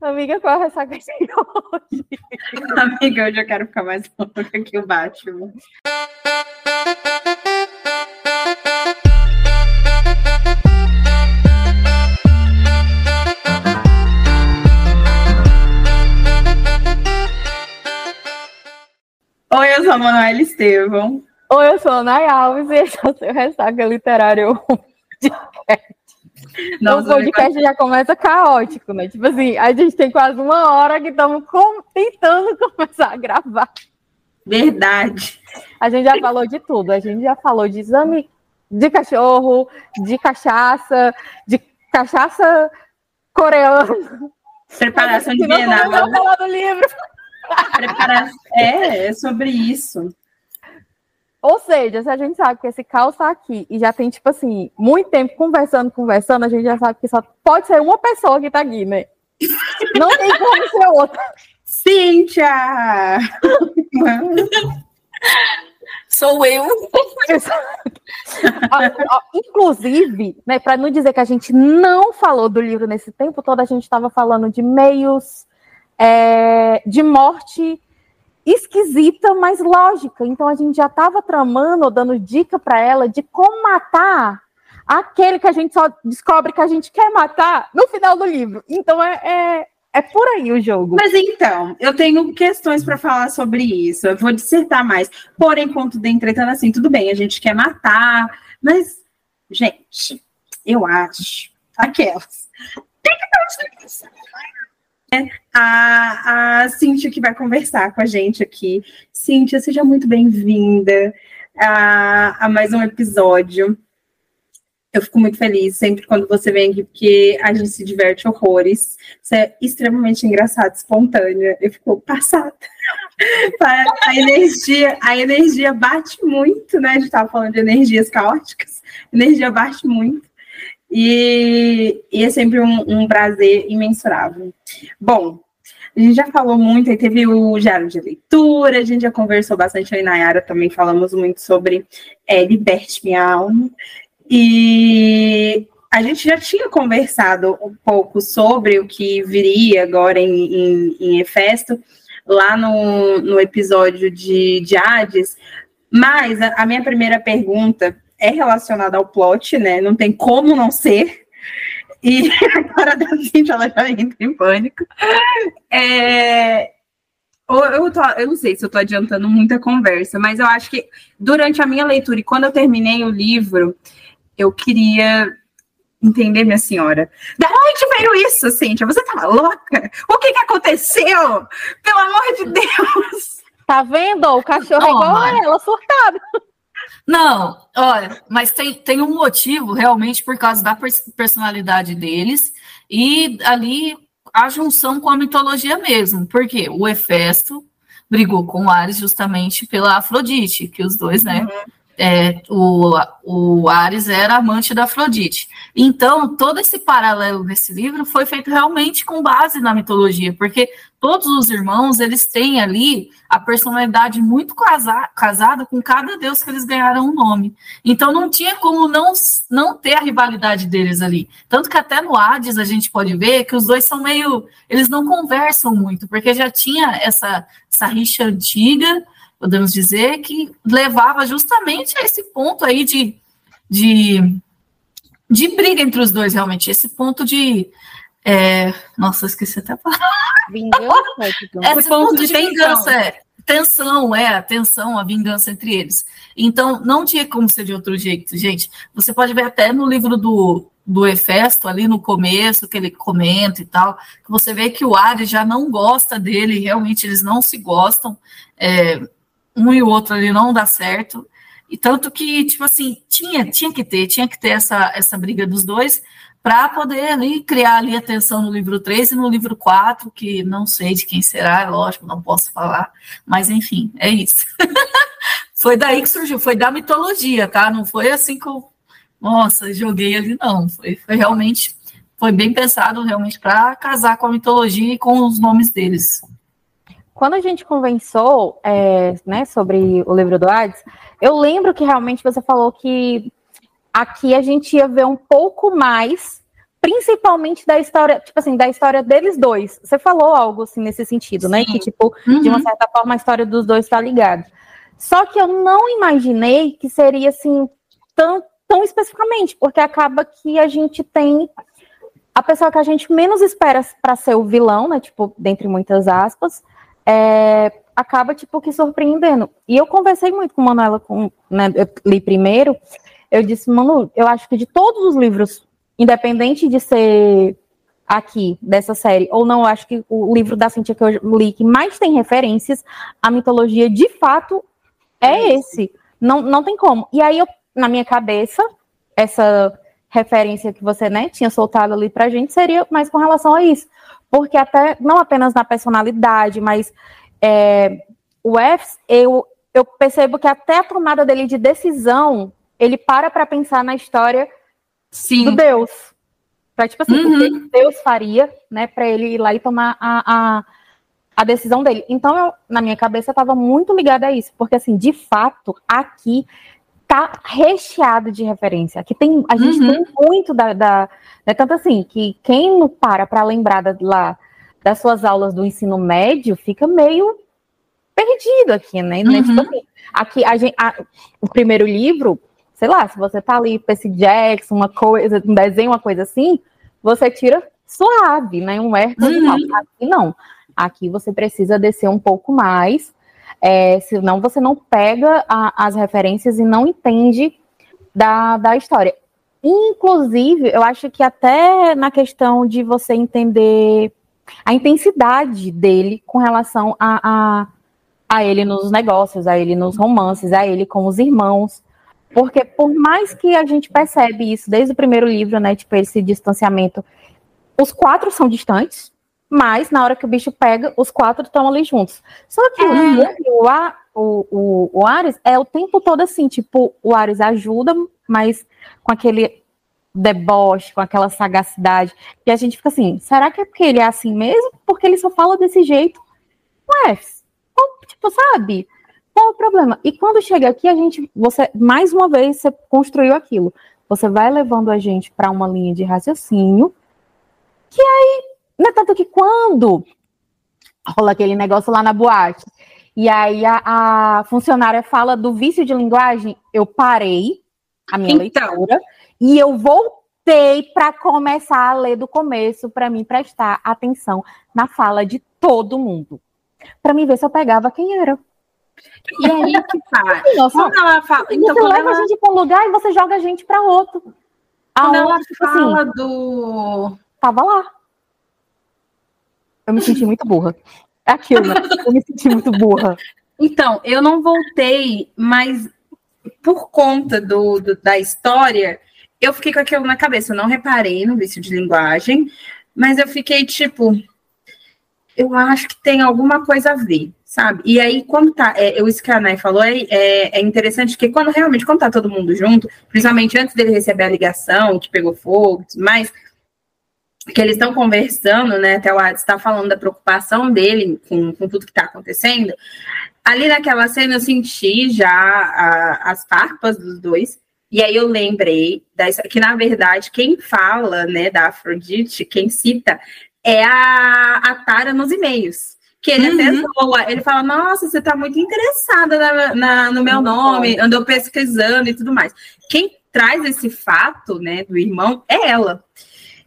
Amiga, qual é a ressaca de hoje? Amiga, hoje eu quero ficar mais louca que o Batman. Oi, eu sou a Manuela Estevam. Oi, eu sou a Nay Alves e esse é o seu Ressaca Literário o podcast já começa caótico, né? Tipo assim, a gente tem quase uma hora que estamos tentando começar a gravar. Verdade. A gente já falou de tudo. A gente já falou de exame de cachorro, de cachaça, de cachaça coreana. Preparação de Bienal. falar do livro. Preparação. É, é sobre isso. Ou seja, se a gente sabe que esse caos está aqui e já tem, tipo assim, muito tempo conversando, conversando, a gente já sabe que só pode ser uma pessoa que está aqui, né? Não tem como ser outra. Cíntia! Sou eu. Inclusive, né, para não dizer que a gente não falou do livro nesse tempo todo, a gente estava falando de meios é, de morte esquisita, mas lógica. Então a gente já estava tramando, dando dica para ela de como matar aquele que a gente só descobre que a gente quer matar no final do livro. Então é, é, é por aí o jogo. Mas então, eu tenho questões para falar sobre isso. Eu vou dissertar mais. Porém, ponto de entretando assim, tudo bem, a gente quer matar, mas, gente, eu acho aquelas. Tem que ter a, a Cíntia que vai conversar com a gente aqui. Cíntia, seja muito bem-vinda a, a mais um episódio. Eu fico muito feliz sempre quando você vem aqui, porque a gente se diverte horrores. Você é extremamente engraçado, espontânea. Eu fico passada. a energia, a energia bate muito, né? A gente estava falando de energias caóticas. A energia bate muito. E, e é sempre um, um, prazer imensurável. Bom, a gente já falou muito, aí teve o diário de leitura, a gente já conversou bastante, eu e Nayara também falamos muito sobre é, Liberte Minha Alma. E a gente já tinha conversado um pouco sobre o que viria agora em, em, em Efesto, lá no, no episódio de, de Hades, mas a, a minha primeira pergunta é relacionada ao plot, né? Não tem como não ser. E agora da Cintia, ela já entra em pânico. É, eu, tô, eu não sei se eu estou adiantando muita conversa, mas eu acho que durante a minha leitura e quando eu terminei o livro, eu queria entender, minha senhora. Da onde veio isso, Cíntia? Você estava louca? O que, que aconteceu? Pelo amor de Deus! Tá vendo? O cachorro oh, é igual a ela, surtado. Não, olha, mas tem, tem um motivo realmente por causa da personalidade deles e ali a junção com a mitologia mesmo, porque o Hefesto brigou com o Ares justamente pela Afrodite, que os dois, né, uhum é, o, o Ares era amante da Afrodite. Então, todo esse paralelo desse livro foi feito realmente com base na mitologia, porque todos os irmãos, eles têm ali a personalidade muito casa, casada com cada deus que eles ganharam o um nome. Então, não tinha como não, não ter a rivalidade deles ali. Tanto que até no Hades a gente pode ver que os dois são meio... Eles não conversam muito, porque já tinha essa, essa rixa antiga, podemos dizer, que levava justamente a esse ponto aí de, de, de briga entre os dois, realmente, esse ponto de. É... Nossa, esqueci até a palavra. Vingança? esse ponto de, vingança, é. Tensão, é, a tensão, a vingança entre eles. Então, não tinha como ser de outro jeito, gente. Você pode ver até no livro do, do Hefesto, ali no começo, que ele comenta e tal, que você vê que o Ares já não gosta dele, realmente eles não se gostam. É, um e o outro ali não dá certo. E tanto que, tipo assim, tinha, tinha que ter, tinha que ter essa, essa briga dos dois para poder ali, criar ali a tensão no livro 3 e no livro 4, que não sei de quem será, lógico, não posso falar, mas enfim, é isso. foi daí que surgiu, foi da mitologia, tá? Não foi assim que eu, nossa, joguei ali, não. Foi, foi realmente, foi bem pensado realmente para casar com a mitologia e com os nomes deles. Quando a gente conversou é, né, sobre o livro do Hades, eu lembro que realmente você falou que aqui a gente ia ver um pouco mais, principalmente da história, tipo assim, da história deles dois. Você falou algo assim nesse sentido, né? Que, tipo, uhum. de uma uhum. certa forma a história dos dois está ligada. Só que eu não imaginei que seria assim tão, tão especificamente, porque acaba que a gente tem a pessoa que a gente menos espera para ser o vilão, né? Tipo, dentre muitas aspas, é, acaba tipo que surpreendendo. E eu conversei muito com Manuela, com, né, eu li primeiro, eu disse, Manu, eu acho que de todos os livros, independente de ser aqui dessa série, ou não, eu acho que o livro da Cintia que eu li que mais tem referências à mitologia, de fato, é esse. Não, não tem como. E aí, eu, na minha cabeça, essa referência que você né, tinha soltado ali pra gente seria mais com relação a isso. Porque até, não apenas na personalidade, mas é, o F, eu, eu percebo que até a tomada dele de decisão, ele para para pensar na história Sim. do Deus. Pra, tipo assim, uhum. o que Deus faria, né, para ele ir lá e tomar a, a, a decisão dele. Então, eu, na minha cabeça, estava muito ligada a isso, porque, assim, de fato, aqui tá recheado de referência. Aqui tem, a gente uhum. tem muito da, da né, tanto assim, que quem não para para lembrar da, lá das suas aulas do ensino médio fica meio perdido aqui, né? Tipo uhum. Tipo assim, aqui a gente, a, o primeiro livro, sei lá, se você tá ali Percy Jackson, uma coisa, um desenho, uma coisa assim, você tira suave, né? Um Hércules uhum. Aqui não. Aqui você precisa descer um pouco mais, é, senão você não pega a, as referências e não entende da, da história. Inclusive, eu acho que até na questão de você entender a intensidade dele com relação a, a, a ele nos negócios, a ele nos romances, a ele com os irmãos. Porque por mais que a gente percebe isso desde o primeiro livro, né, tipo esse distanciamento, os quatro são distantes, mas na hora que o bicho pega, os quatro estão ali juntos. Só que é. o, o, o, o Ares é o tempo todo assim, tipo, o Ares ajuda, mas com aquele deboche, com aquela sagacidade. E a gente fica assim, será que é porque ele é assim mesmo? Porque ele só fala desse jeito? Ué, tipo, sabe? Qual o problema? E quando chega aqui, a gente, você, mais uma vez, você construiu aquilo. Você vai levando a gente para uma linha de raciocínio, que aí, não é tanto que quando rola aquele negócio lá na boate, e aí a, a funcionária fala do vício de linguagem, eu parei a minha então, leitura e eu voltei para começar a ler do começo, para mim prestar atenção na fala de todo mundo. Para mim ver se eu pegava quem era. E aí que tá. Nossa, ela fala, então, você leva ela... a gente para um lugar e você joga a gente para outro. Quando Aonde, ela tipo assim, fala assim, do. Tava lá. Eu me senti muito burra. É aquilo, né? Eu me senti muito burra. Então, eu não voltei, mas por conta do, do, da história, eu fiquei com aquilo na cabeça. Eu não reparei no vício de linguagem, mas eu fiquei tipo, eu acho que tem alguma coisa a ver, sabe? E aí, quando tá, é, a Nay falou é, é, é, interessante, que quando realmente, quando tá todo mundo junto, principalmente antes dele receber a ligação, que pegou fogo e tudo mais, que eles estão conversando, né? Até o Ades está falando da preocupação dele com, com tudo que está acontecendo. Ali naquela cena eu senti já a, as farpas dos dois. E aí eu lembrei da, que, na verdade, quem fala né, da Afrodite, quem cita, é a, a Tara nos e-mails. Que ele uhum. até zoa, ele fala, nossa, você está muito interessada na, na, no meu nome, andou pesquisando e tudo mais. Quem traz esse fato, né, do irmão, é ela.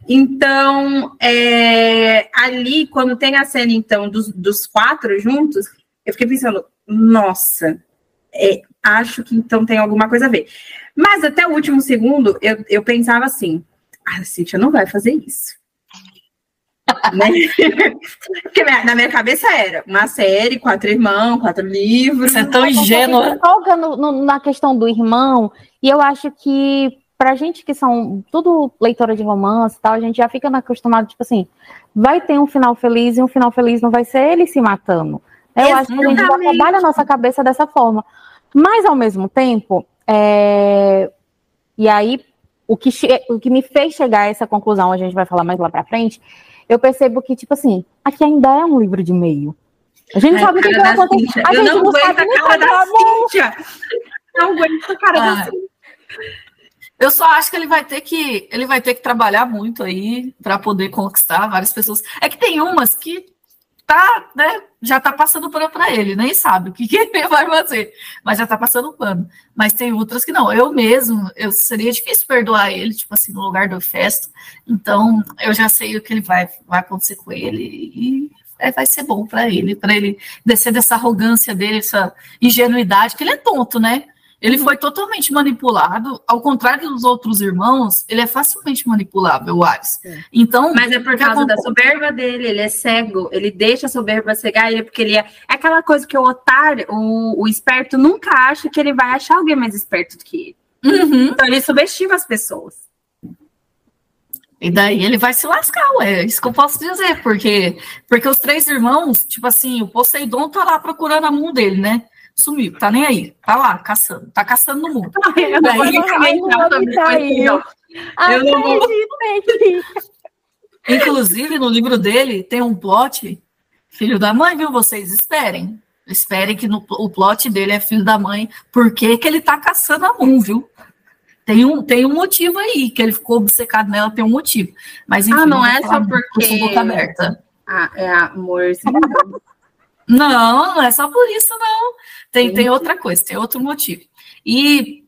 Então, é, ali, quando tem a cena, então, dos, dos quatro juntos, eu fiquei pensando, nossa, é, acho que então tem alguma coisa a ver. Mas até o último segundo, eu, eu pensava assim, ah, a Cintia não vai fazer isso. Né? Porque na minha cabeça era uma série, quatro irmãos, quatro livros. Você é tão ingênua. Folga no, no, na questão do irmão, e eu acho que pra gente que são tudo leitora de romance e tal, a gente já fica acostumado, tipo assim, vai ter um final feliz e um final feliz não vai ser ele se matando. Eu Exatamente. acho que a gente já trabalha a nossa cabeça dessa forma. Mas, ao mesmo tempo, é... e aí, o que, che... o que me fez chegar a essa conclusão, a gente vai falar mais lá pra frente, eu percebo que, tipo assim, aqui ainda é um livro de meio. A gente Ai, sabe o que vai acontecer. A eu gente não, não aguento a cara da Cíntia. Não aguento a cara ah. da Cíntia. Eu só acho que ele vai ter que ele vai ter que trabalhar muito aí para poder conquistar várias pessoas. É que tem umas que tá, né, já tá passando pano para ele, nem sabe o que, que, ele vai fazer, mas já tá passando pano. Mas tem outras que não. Eu mesmo, eu seria difícil perdoar ele, tipo assim, no lugar do festo. Então, eu já sei o que ele vai, vai acontecer com ele e é, vai ser bom para ele, para ele descer dessa arrogância dele, essa ingenuidade, que ele é tonto, né? Ele foi totalmente manipulado, ao contrário dos outros irmãos, ele é facilmente manipulável, o Ares. É. Então, mas é por causa da soberba dele, ele é cego, ele deixa a soberba cegar ele porque ele é, é aquela coisa que o otário, o, o, esperto nunca acha que ele vai achar alguém mais esperto do que ele. Uhum. Então ele subestima as pessoas. E daí ele vai se lascar, ué, é isso que eu posso dizer, porque porque os três irmãos, tipo assim, o Poseidon tá lá procurando a mão dele, né? Sumiu, tá nem aí, tá lá, caçando, tá caçando no mundo. Eu não vou Inclusive, no livro dele tem um plot, filho da mãe, viu? Vocês esperem. Esperem que no, o plot dele é filho da mãe, porque que ele tá caçando a Moon, viu? Tem um, tem um motivo aí, que ele ficou obcecado nela, tem um motivo. Mas enfim, ah, não é só porque. Boca aberta. Ah, é amor. Não, não é só por isso, não. Tem, tem outra coisa, tem outro motivo. E,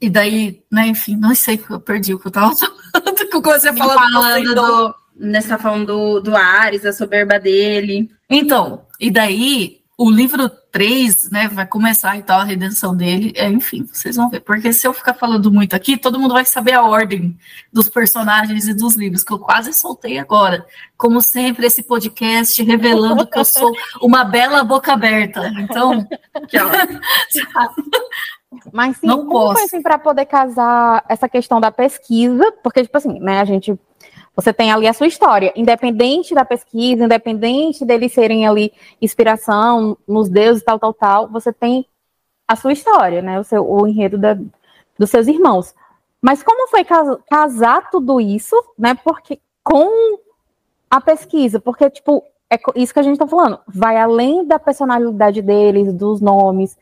e daí, né, enfim, não sei, eu perdi o que eu estava falando, que eu comecei a falar falando do, né, você tá falando do, do Ares, a soberba dele. Então, e daí o livro 3, né, vai começar e tal, a redenção dele, é, enfim, vocês vão ver, porque se eu ficar falando muito aqui, todo mundo vai saber a ordem dos personagens e dos livros, que eu quase soltei agora. Como sempre, esse podcast revelando que eu sou uma bela boca aberta. Então, Mas sim, não como posso. foi assim para poder casar essa questão da pesquisa? Porque, tipo assim, né, a gente você tem ali a sua história, independente da pesquisa, independente deles serem ali inspiração nos deuses, tal, tal, tal, você tem a sua história, né? O, seu, o enredo da, dos seus irmãos. Mas como foi casar tudo isso, né? Porque com a pesquisa, porque, tipo, é isso que a gente está falando, vai além da personalidade deles, dos nomes,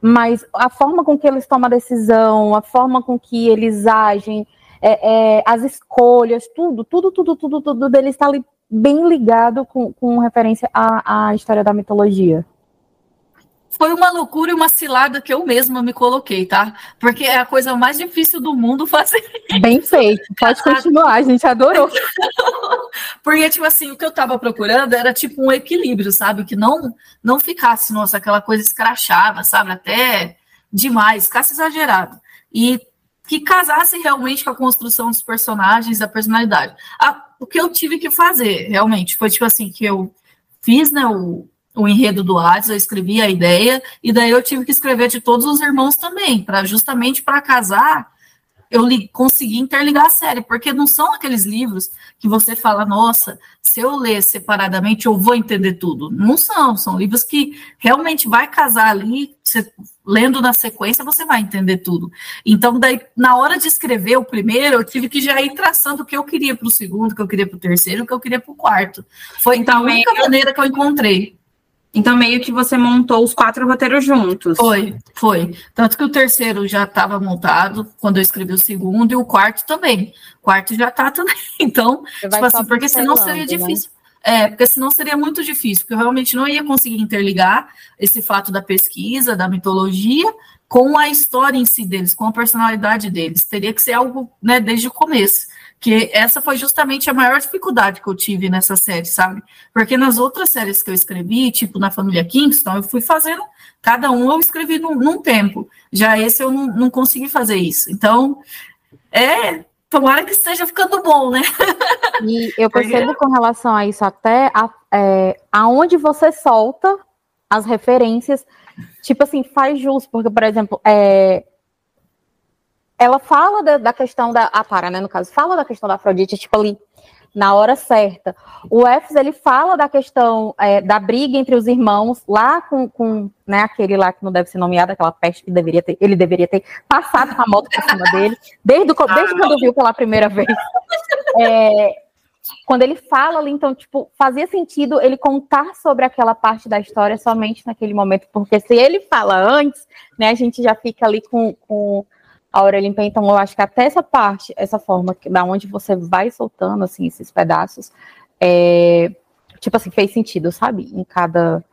mas a forma com que eles tomam a decisão, a forma com que eles agem, é, é, as escolhas, tudo, tudo, tudo, tudo, tudo dele está ali bem ligado com, com referência à, à história da mitologia foi uma loucura e uma cilada que eu mesma me coloquei, tá? Porque é a coisa mais difícil do mundo fazer. Bem feito. Pode continuar, a gente adorou. Porque, tipo assim, o que eu tava procurando era tipo um equilíbrio, sabe? Que não não ficasse, nossa, aquela coisa escrachada, sabe? Até demais, ficasse exagerado. E que casasse realmente com a construção dos personagens, da personalidade. Ah, o que eu tive que fazer, realmente, foi tipo assim, que eu fiz, né, o, o enredo do Hades, eu escrevi a ideia, e daí eu tive que escrever de todos os irmãos também, para justamente para casar eu li, consegui interligar a série, porque não são aqueles livros que você fala, nossa, se eu ler separadamente eu vou entender tudo. Não são, são livros que realmente vai casar ali, você, lendo na sequência você vai entender tudo. Então, daí, na hora de escrever o primeiro, eu tive que já ir traçando o que eu queria para o segundo, o que eu queria para o terceiro, o que eu queria para o quarto. Foi então, a única maneira que eu encontrei. Então, meio que você montou os quatro roteiros juntos. Foi, foi. Tanto que o terceiro já estava montado quando eu escrevi o segundo, e o quarto também. O quarto já está também. Então, tipo assim, porque senão seria né? difícil. É, porque senão seria muito difícil, porque eu realmente não ia conseguir interligar esse fato da pesquisa, da mitologia, com a história em si deles, com a personalidade deles. Teria que ser algo né, desde o começo que essa foi justamente a maior dificuldade que eu tive nessa série, sabe? Porque nas outras séries que eu escrevi, tipo na família Kingston, eu fui fazendo, cada um eu escrevi num, num tempo. Já esse eu não, não consegui fazer isso. Então, é. Tomara que esteja ficando bom, né? E eu percebo com relação a isso até a, é, aonde você solta as referências, tipo assim, faz jus, porque, por exemplo, é, ela fala da, da questão da. A Para, né, no caso, fala da questão da Afrodite, tipo ali, na hora certa. O Efes, ele fala da questão é, da briga entre os irmãos, lá com, com né, aquele lá que não deve ser nomeado, aquela peste que deveria ter, ele deveria ter passado com a moto por cima dele, desde, o, desde quando viu pela primeira vez. É, quando ele fala ali, então, tipo, fazia sentido ele contar sobre aquela parte da história somente naquele momento, porque se ele fala antes, né, a gente já fica ali com, com a Aurelia Então, eu acho que até essa parte, essa forma da onde você vai soltando assim esses pedaços, é, tipo assim, fez sentido, sabe? Em cada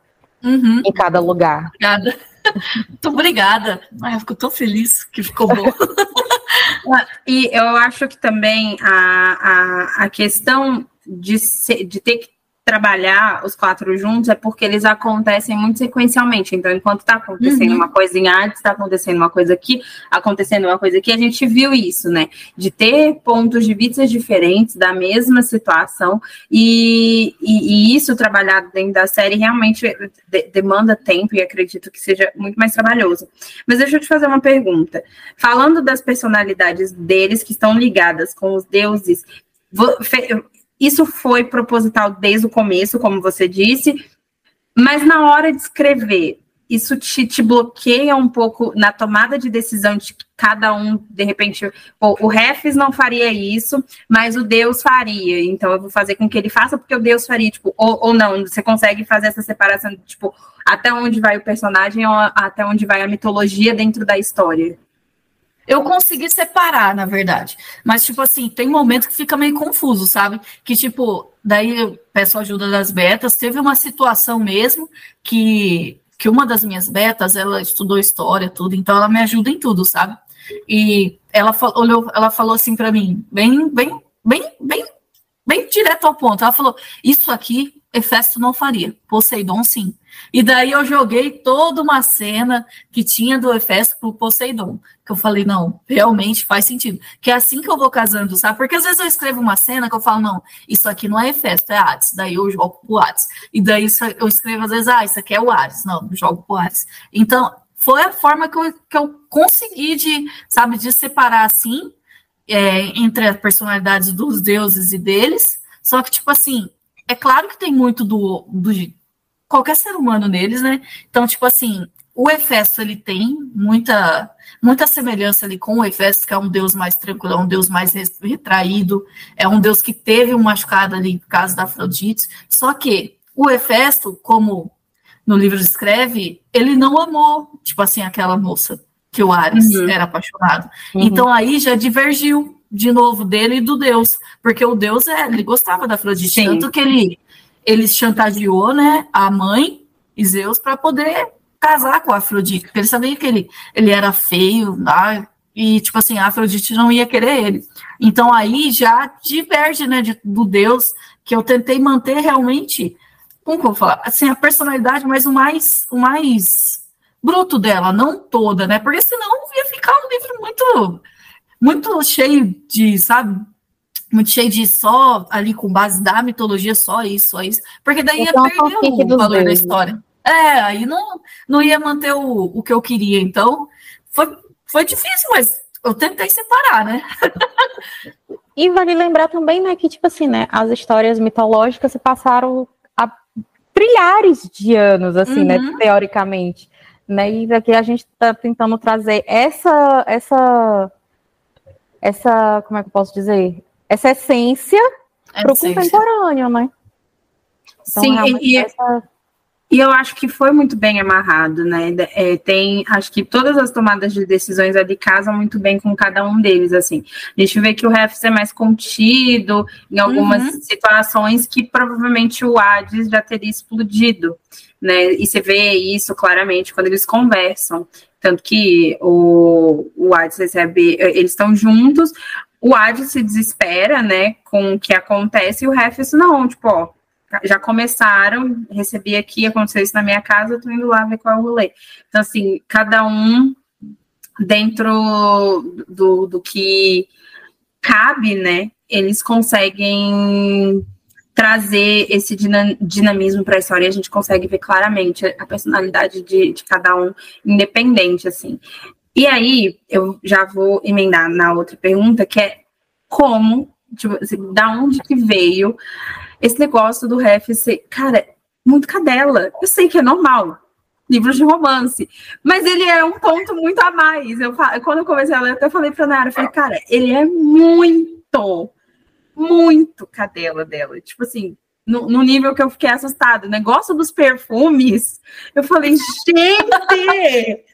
uhum. em cada lugar. Obrigada. Muito obrigada. Ai, eu fico tão feliz que ficou bom. e eu acho que também a, a, a questão de, ser, de ter que trabalhar os quatro juntos é porque eles acontecem muito sequencialmente. Então, enquanto está acontecendo uhum. uma coisa em arte, está acontecendo uma coisa aqui, acontecendo uma coisa aqui, a gente viu isso, né? De ter pontos de vista diferentes da mesma situação, e, e, e isso trabalhado dentro da série realmente de, demanda tempo e acredito que seja muito mais trabalhoso. Mas deixa eu te fazer uma pergunta. Falando das personalidades deles que estão ligadas com os deuses, isso foi proposital desde o começo, como você disse, mas na hora de escrever, isso te, te bloqueia um pouco na tomada de decisão de cada um, de repente, o Refs não faria isso, mas o Deus faria. Então eu vou fazer com que ele faça porque o Deus faria, tipo, ou, ou não, você consegue fazer essa separação, tipo, até onde vai o personagem ou até onde vai a mitologia dentro da história. Eu consegui separar, na verdade. Mas, tipo assim, tem momento que fica meio confuso, sabe? Que, tipo, daí eu peço ajuda das betas. Teve uma situação mesmo que, que uma das minhas betas, ela estudou história, tudo, então ela me ajuda em tudo, sabe? E ela olhou, ela falou assim para mim, bem, bem, bem, bem, bem direto ao ponto. Ela falou: Isso aqui Hefesto não faria, Poseidon sim. E daí eu joguei toda uma cena que tinha do Hefesto pro Poseidon. Que eu falei, não, realmente faz sentido. Que é assim que eu vou casando, sabe? Porque às vezes eu escrevo uma cena que eu falo, não, isso aqui não é Hefesto, é Hades. Daí eu jogo pro Hades. E daí eu escrevo às vezes, ah, isso aqui é o Hades. Não, jogo pro Hades. Então, foi a forma que eu, que eu consegui de, sabe, de separar assim, é, entre as personalidades dos deuses e deles. Só que, tipo assim, é claro que tem muito do, do qualquer ser humano neles, né? Então, tipo assim, o Hefesto ele tem muita muita semelhança ali com o Hefesto, que é um deus mais tranquilo, é um deus mais retraído, é um deus que teve um machucado ali por causa da Afrodite. Só que o Hefesto, como no livro escreve, ele não amou, tipo assim, aquela moça que o Ares uhum. era apaixonado. Uhum. Então aí já divergiu de novo dele e do Deus, porque o Deus é, ele gostava da Afrodite, Sim. tanto que ele ele chantageou, né, a mãe e Zeus para poder casar com a Afrodite, porque ele sabia que ele, ele era feio, né, e tipo assim, a Afrodite não ia querer ele. Então aí já diverge, né, de, do Deus que eu tentei manter realmente, como que eu vou falar, assim, a personalidade, mas o mais o mais bruto dela, não toda, né? Porque senão ia ficar um livro muito muito cheio de, sabe? Muito cheio de só ali com base da mitologia, só isso, só isso. Porque daí ia então, perder o valor da história. É, aí não, não ia manter o, o que eu queria. Então, foi, foi difícil, mas eu tentei separar, né? e vale lembrar também, né, que, tipo assim, né, as histórias mitológicas se passaram há trilhares de anos, assim, né, uhum. né, teoricamente. Né, e aqui a gente está tentando trazer essa, essa essa, como é que eu posso dizer? Essa essência para o contemporâneo, né? Então, Sim, e, essa... e eu acho que foi muito bem amarrado, né? É, tem, acho que todas as tomadas de decisões ali casam muito bem com cada um deles, assim. A gente vê que o Refs é mais contido em algumas uhum. situações que provavelmente o Hades já teria explodido, né? E você vê isso claramente quando eles conversam. Tanto que o, o Hades recebe, eles estão juntos, o Hades se desespera, né, com o que acontece, e o Refis, não, tipo, ó, já começaram, recebi aqui, aconteceu isso na minha casa, eu tô indo lá ver qual é o rolê. Então, assim, cada um dentro do, do que cabe, né, eles conseguem trazer esse dinamismo para a história, a gente consegue ver claramente a personalidade de, de cada um independente, assim. E aí, eu já vou emendar na outra pergunta, que é como, tipo, assim, da onde que veio esse negócio do ref ser, cara, muito cadela. Eu sei que é normal, livros de romance, mas ele é um ponto muito a mais. Eu, quando eu comecei a ler, eu até falei pra Nara, eu falei, cara, ele é muito muito cadela dela. Tipo assim, no, no, nível que eu fiquei assustada. O negócio dos perfumes, eu falei, gente,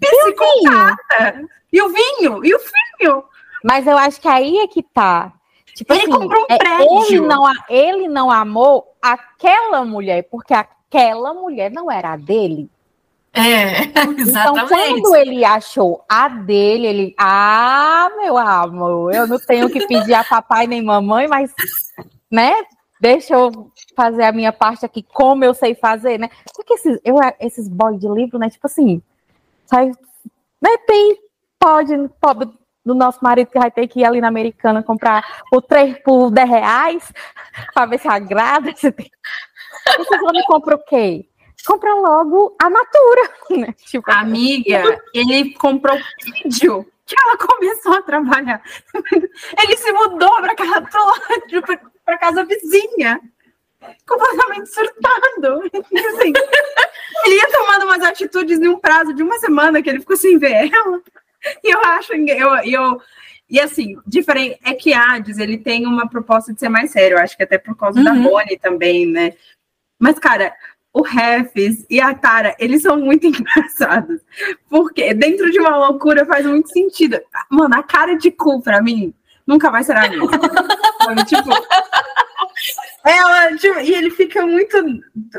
psicopata! E o vinho? E o vinho? Mas eu acho que aí é que tá. Tipo ele assim, comprou um é, prédio. Ele não, ele não amou aquela mulher, porque aquela mulher não era a dele. É, Então, exatamente. quando ele achou a dele, ele. Ah, meu amor, eu não tenho que pedir a papai nem mamãe, mas, né? Deixa eu fazer a minha parte aqui, como eu sei fazer, né? Porque esses, eu, esses boy de livro, né? Tipo assim, sai, né? Tem, pode, pobre do nosso marido que vai ter que ir ali na Americana comprar por, 3, por 10 reais, pra ver se agrada. Se tem... Esses homens compram o quê? Compra logo a Natura, né? Tipo, Amiga, ele comprou o prédio que ela começou a trabalhar. Ele se mudou para casa para casa vizinha. Completamente surtado. Assim, ele ia tomando umas atitudes em um prazo de uma semana que ele ficou sem ver ela. E eu acho, eu, eu e assim, diferente é que Hades ele tem uma proposta de ser mais sério, eu acho que até por causa da Uhum. Bonnie também, né? Mas, cara, o Refs e a Tara, eles são muito engraçados. Porque dentro de uma loucura faz muito sentido. Mano, a cara de cu pra mim nunca vai ser a mesma. Tipo, ela, tipo, e ele fica muito.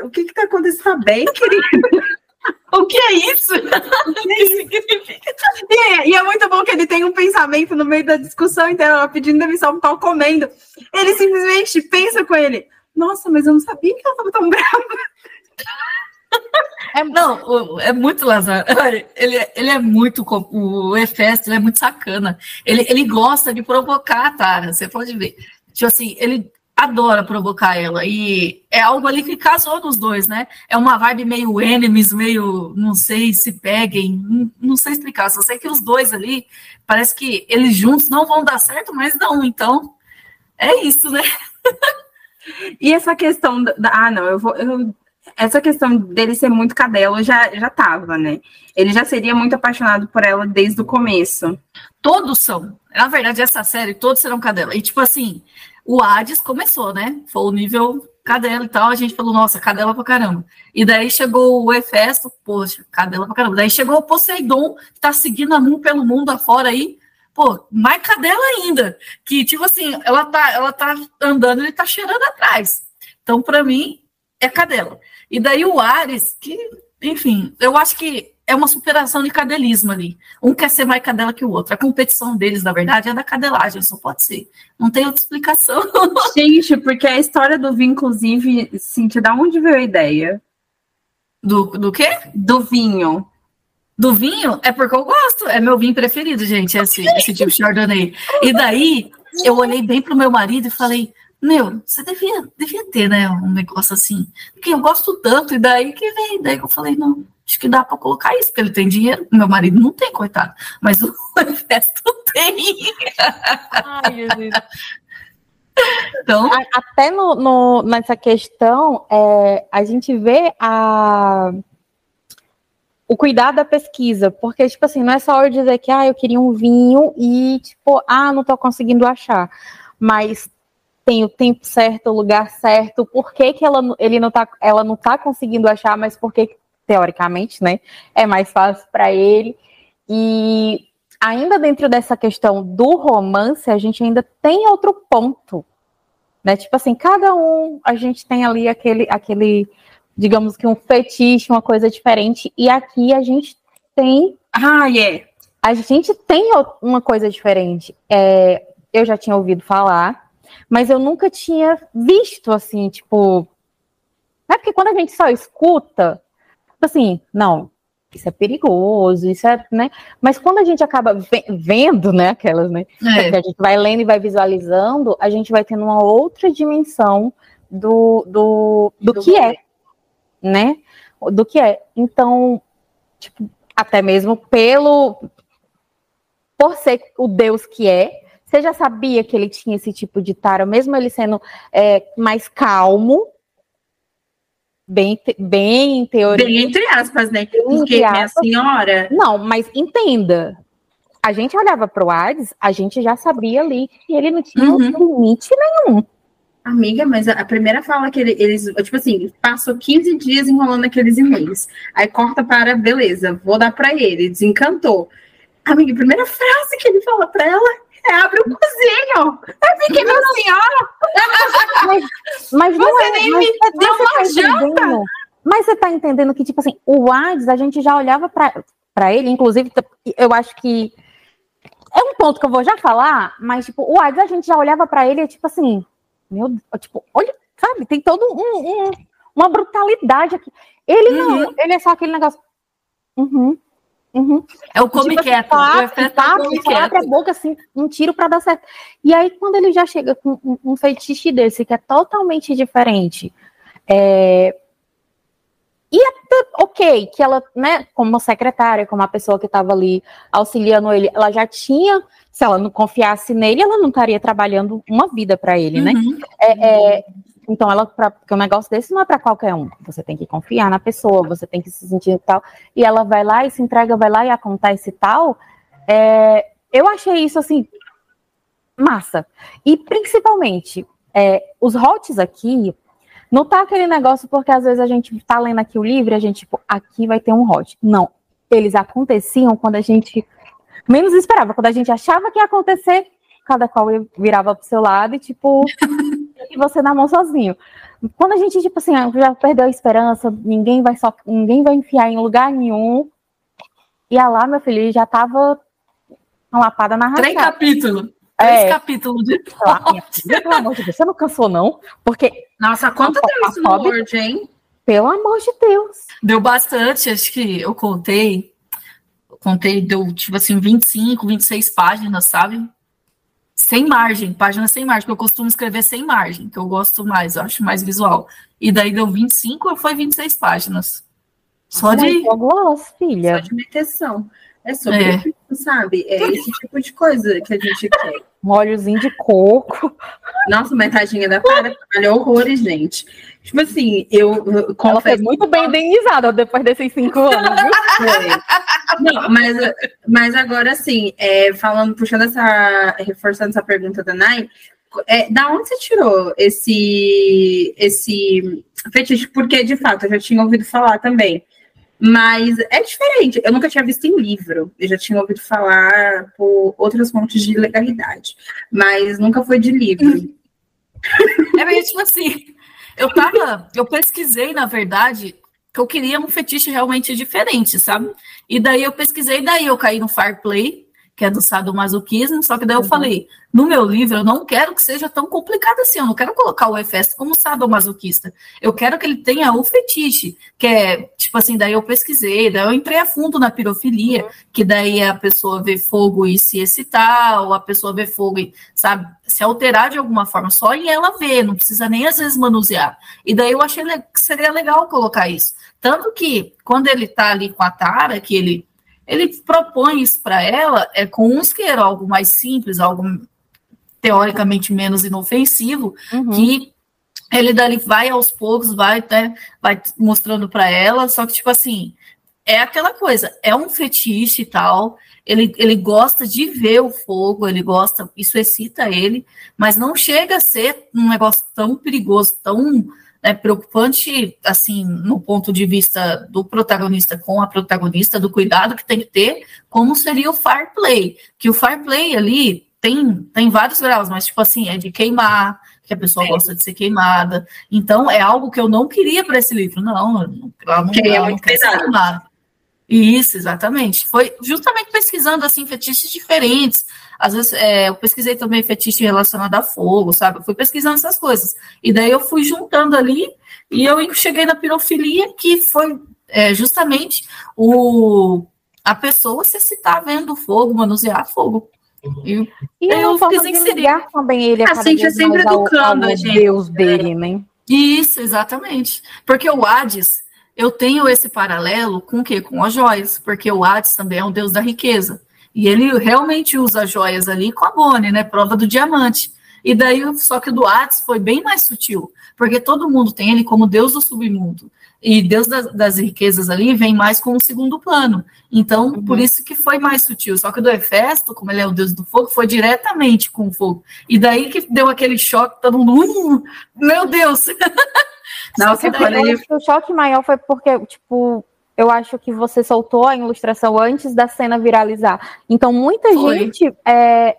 O que que tá acontecendo? Tá bem, querido? O que é isso? E é, e é muito bom que ele tem um pensamento no meio da discussão inteira, ela pedindo demissão porque tava comendo. Ele simplesmente pensa com ele. Nossa, mas eu não sabia que ela tava tão brava. é, Não, é muito Lazar. Ele, é- ele é muito. O Efesto, ele é muito sacana. Ele, ele gosta de provocar a Tara, você pode ver. Tipo assim, ele adora provocar ela. E é algo ali que casou nos dois, né? É uma vibe meio enemies, meio. Não sei se peguem. Não, não sei explicar. Só sei que os dois ali, parece que eles juntos não vão dar certo, mas não. Então, é isso, né? E essa questão da. Ah, não, eu vou. eu- essa questão dele ser muito cadela já, já tava, né? Ele já seria muito apaixonado por ela desde o começo. Todos são. Na verdade, essa série, todos serão cadela. E, tipo assim, o Hades começou, né? Foi o nível cadela e tal. A gente falou, nossa, cadela pra caramba. E daí chegou o Hefesto, poxa, cadela pra caramba. Daí chegou o Poseidon, que tá seguindo a Mu pelo mundo afora aí. Pô, mais cadela ainda. Que, tipo assim, ela tá, ela tá andando ele tá cheirando atrás. Então, pra mim, é cadela. E daí o Ares, que, enfim, eu acho que é uma superação de cadelismo ali. Um quer ser mais cadela que o outro. A competição deles, na verdade, é da cadelagem, só pode ser. Não tem outra explicação. Gente, porque a história do vinho, inclusive, Cintia, da onde veio a ideia? Do, do quê? Do vinho. Do vinho? É porque eu gosto. É meu vinho preferido, gente, esse, esse tipo de Chardonnay. E daí, eu olhei bem pro meu marido e falei, meu, você devia, devia ter, né, um negócio assim. Porque eu gosto tanto, e daí que vem. Daí que eu falei, não, acho que dá pra colocar isso, porque ele tem dinheiro. Meu marido não tem, coitado. Mas o Efesto tem. Ai, Jesus. Então, A- Até no, no- nessa questão, é, a gente vê a, o cuidado da pesquisa, porque, tipo assim, não é só eu dizer que, ah, eu queria um vinho e, tipo, ah, não tô conseguindo achar, mas tem o tempo certo, o lugar certo, por que, que ela, ele não tá, ela não tá conseguindo achar, mas por que, teoricamente, né, é mais fácil para ele, e ainda dentro dessa questão do romance, a gente ainda tem outro ponto, né? Tipo assim, cada um, a gente tem ali aquele, aquele, digamos que um fetiche, uma coisa diferente, e aqui a gente tem, Ah, é. a gente tem uma coisa diferente. É, eu já tinha ouvido falar, mas eu nunca tinha visto assim, tipo, é porque quando a gente só escuta, assim, não, isso é perigoso, isso é, né? Mas quando a gente acaba ve- vendo, né, aquelas, né? é, que a gente vai lendo e vai visualizando, a gente vai tendo uma outra dimensão do, do, do, Do que é, rolê. né? Do que é. Então, tipo, até mesmo pelo. Por ser o Deus que é, você já sabia que ele tinha esse tipo de tara, mesmo ele sendo é, mais calmo, bem, bem em teoria. Bem entre aspas, né? Bem Porque minha aspas. senhora. Não, mas entenda. A gente olhava para o Hades, a gente já sabia ali que ele não tinha Uhum. limite nenhum. Amiga, mas a primeira fala que ele- eles, tipo assim, passou 15 dias enrolando aqueles e-mails. Aí corta para, beleza, vou dar para ele, desencantou. Amiga, a primeira frase que ele fala pra ela é abre o cozinho. Eu fiquei, minha senhora. Mas, mas não Você é, nem mas me você- deu tá uma janta. entendendo? Mas você tá entendendo que, tipo assim, o Hades, a gente já olhava pra, pra ele, inclusive, eu acho que é um ponto que eu vou já falar, mas, tipo, o Hades, a gente já olhava pra ele, tipo assim, meu Deus, tipo, olha, sabe, tem todo um, um- uma brutalidade aqui. Ele não, ele é só aquele negócio. Uhum, uhum. É o come Tipo assim, quieto. tá, o é tá, o come só abre a boca assim, um tiro pra dar certo. E aí, quando ele já chega com um, um feitiço desse, que é totalmente diferente, é, e até, ok, que ela, né, como secretária, como a pessoa que estava ali auxiliando ele, ela já tinha, se ela não confiasse nele, ela não estaria trabalhando uma vida para ele, né? Uhum. É, é, então, ela, pra, porque um negócio desse não é para qualquer um. Você tem que confiar na pessoa, você tem que se sentir tal. E ela vai lá e se entrega, vai lá e acontece tal. É, eu achei isso assim massa. E principalmente é, os hots aqui. Não tá aquele negócio porque às vezes a gente tá lendo aqui o livro e a gente, tipo, aqui vai ter um hot. Não. Eles aconteciam quando a gente menos esperava. Quando a gente achava que ia acontecer, cada qual virava pro seu lado e, tipo, e você na mão sozinho. Quando a gente, tipo assim, já perdeu a esperança, ninguém vai só, ninguém vai enfiar em lugar nenhum. E a lá, meu filho, já tava uma lapada na Três rachada. capítulos. Três É. capítulos de. Lá, filha, pelo amor de Deus, você não cansou, não? Porque, Nossa, quanto deu a isso no Word, hein? pelo amor de Deus. Deu bastante, acho que eu contei. Contei, deu tipo assim, 25, 26 páginas, sabe? Sem margem, páginas sem margem, porque eu costumo escrever sem margem, que eu gosto mais, eu acho mais visual. E daí deu 25 ou foi 26 páginas? Só de. Gloss, Só filha. de meteção. É sobre É. isso, sabe? É esse tipo de coisa que a gente quer. Um óleozinho de coco. Nossa, mas tadinha da Clara trabalhou horrores, gente. Tipo assim, eu eu Ela foi confesso muito bem indenizada depois desses cinco anos, viu? Não, mas, mas agora assim, é, falando, puxando essa, reforçando essa pergunta da Nai, é, da onde você tirou esse, esse fetiche? Porque, de fato, eu já tinha ouvido falar também. Mas é diferente. Eu nunca tinha visto em livro. Eu já tinha ouvido falar por outras fontes de legalidade. Mas nunca foi de livro. É meio tipo assim. Eu tava. Eu pesquisei, na verdade, que eu queria um fetiche realmente diferente, sabe? E daí eu pesquisei, daí eu caí no Fireplay, que é do sadomasoquismo, só que daí eu falei, no meu livro eu não quero que seja tão complicado assim, eu não quero colocar o EFS como sadomasoquista. Eu quero que ele tenha o fetiche, que é, tipo assim, daí eu pesquisei, daí eu entrei a fundo na pirofilia, que daí a pessoa vê fogo e se excitar, ou a pessoa vê fogo e, sabe, se alterar de alguma forma, só em ela ver, não precisa nem às vezes manusear. E daí eu achei que seria legal colocar isso. Tanto que, quando ele tá ali com a Tara, que ele ele propõe isso para ela é com um isqueiro, algo mais simples, algo teoricamente menos inofensivo, Uhum. que ele dali vai aos poucos, vai, né, vai mostrando para ela, só que tipo assim, é aquela coisa, é um fetiche e tal, ele, ele gosta de ver o fogo, ele gosta, isso excita ele, mas não chega a ser um negócio tão perigoso, tão né, preocupante, assim, no ponto de vista do protagonista com a protagonista, do cuidado que tem que ter, como seria o fire play, que o fire play ali tem, tem vários graus, mas tipo assim, é de queimar, que a pessoa É. gosta de ser queimada, então é algo que eu não queria para esse livro, não, ela não, Que é ela não muito quer ser queimada. Isso, exatamente. Foi justamente pesquisando assim fetiches diferentes. Às vezes é, eu pesquisei também fetiche relacionado a fogo, sabe? Eu fui pesquisando essas coisas. E daí eu fui juntando ali e eu cheguei na pirofilia, que foi é, justamente o a pessoa se excitar vendo fogo, manusear fogo. E E é Eu de inserir. também ele a A cada Cintia vez sempre ao- educando ao a gente. Deus dele, né? Isso, exatamente. Porque o Hades, eu tenho esse paralelo com o quê? Com as joias, porque o Hades também é um deus da riqueza. E ele realmente usa as joias ali com a Bonnie, né? Prova do diamante. E daí, só que o do Hades foi bem mais sutil, porque todo mundo tem ele como deus do submundo. E deus das, das riquezas ali vem mais com o segundo plano. Então, Uhum. por isso que foi mais sutil. Só que o do Hefesto, como ele é o deus do fogo, foi diretamente com o fogo. E daí que deu aquele choque, todo mundo, "Uh, meu Deus! Que quando ele acho que o choque maior foi porque, tipo, eu acho que você soltou a ilustração antes da cena viralizar. Então, muita Foi. gente é,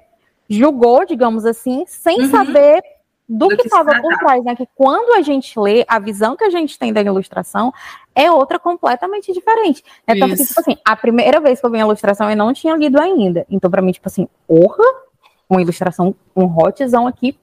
julgou, digamos assim, sem Uhum. saber do, Do que estava por trás, né? Que quando a gente lê, a visão que a gente tem da ilustração é outra completamente diferente. É tanto que, Isso. tipo assim, a primeira vez que eu vi a ilustração eu não tinha lido ainda. Então, pra mim, tipo assim, porra, uma ilustração, um hotzão aqui,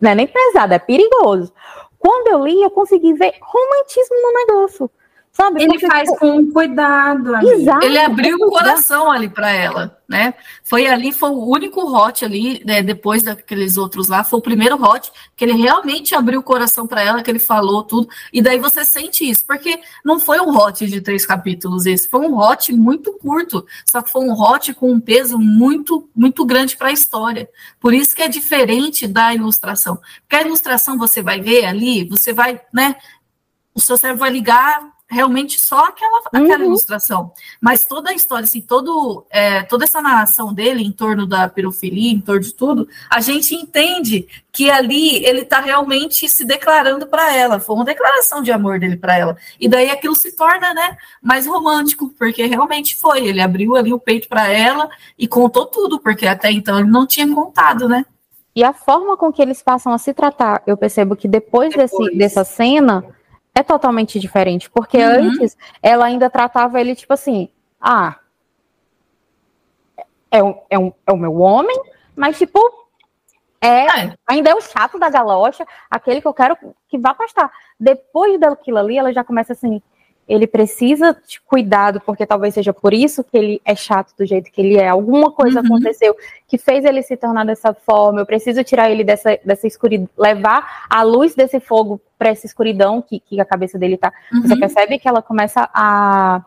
não é nem pesado, é perigoso. Quando eu li, eu consegui ver romantismo no negócio. Sabe? Ele Porque, faz tipo, com cuidado, amiga. Exato. Ele abriu o coração ali para ela, né? Foi ali, foi o único hot ali, né, depois daqueles outros lá, foi o primeiro hot que ele realmente abriu o coração para ela, que ele falou tudo, e daí você sente isso, porque não foi um hot de três capítulos esse, foi um hot muito curto, só que foi um hot com um peso muito, muito grande para a história. Por isso que é diferente da ilustração. Porque a ilustração você vai ver ali, você vai, né? O seu cérebro vai ligar realmente só aquela, aquela Uhum. ilustração. Mas toda a história, assim, todo, é, toda essa narração dele em torno da pedofilia, em torno de tudo, a gente entende que ali ele está realmente se declarando para ela. Foi uma declaração de amor dele para ela. E daí aquilo se torna, né, mais romântico, porque realmente foi. Ele abriu ali o peito para ela e contou tudo, porque até então ele não tinha contado, né? E a forma com que eles passam a se tratar, eu percebo que depois, Depois. Desse, dessa cena é totalmente diferente. Porque Uhum. antes ela ainda tratava ele tipo assim: ah, é, um, é, um, é o meu homem, mas tipo, é, É, ainda é o chato da galocha, aquele que eu quero que vá pastar. Depois daquilo ali, ela já começa assim. Ele precisa de cuidado, porque talvez seja por isso que ele é chato do jeito que ele é. Alguma coisa Uhum. aconteceu que fez ele se tornar dessa forma. Eu preciso tirar ele dessa, dessa escuridão, levar a luz desse fogo para essa escuridão que, que a cabeça dele tá. Você uhum. percebe que ela começa a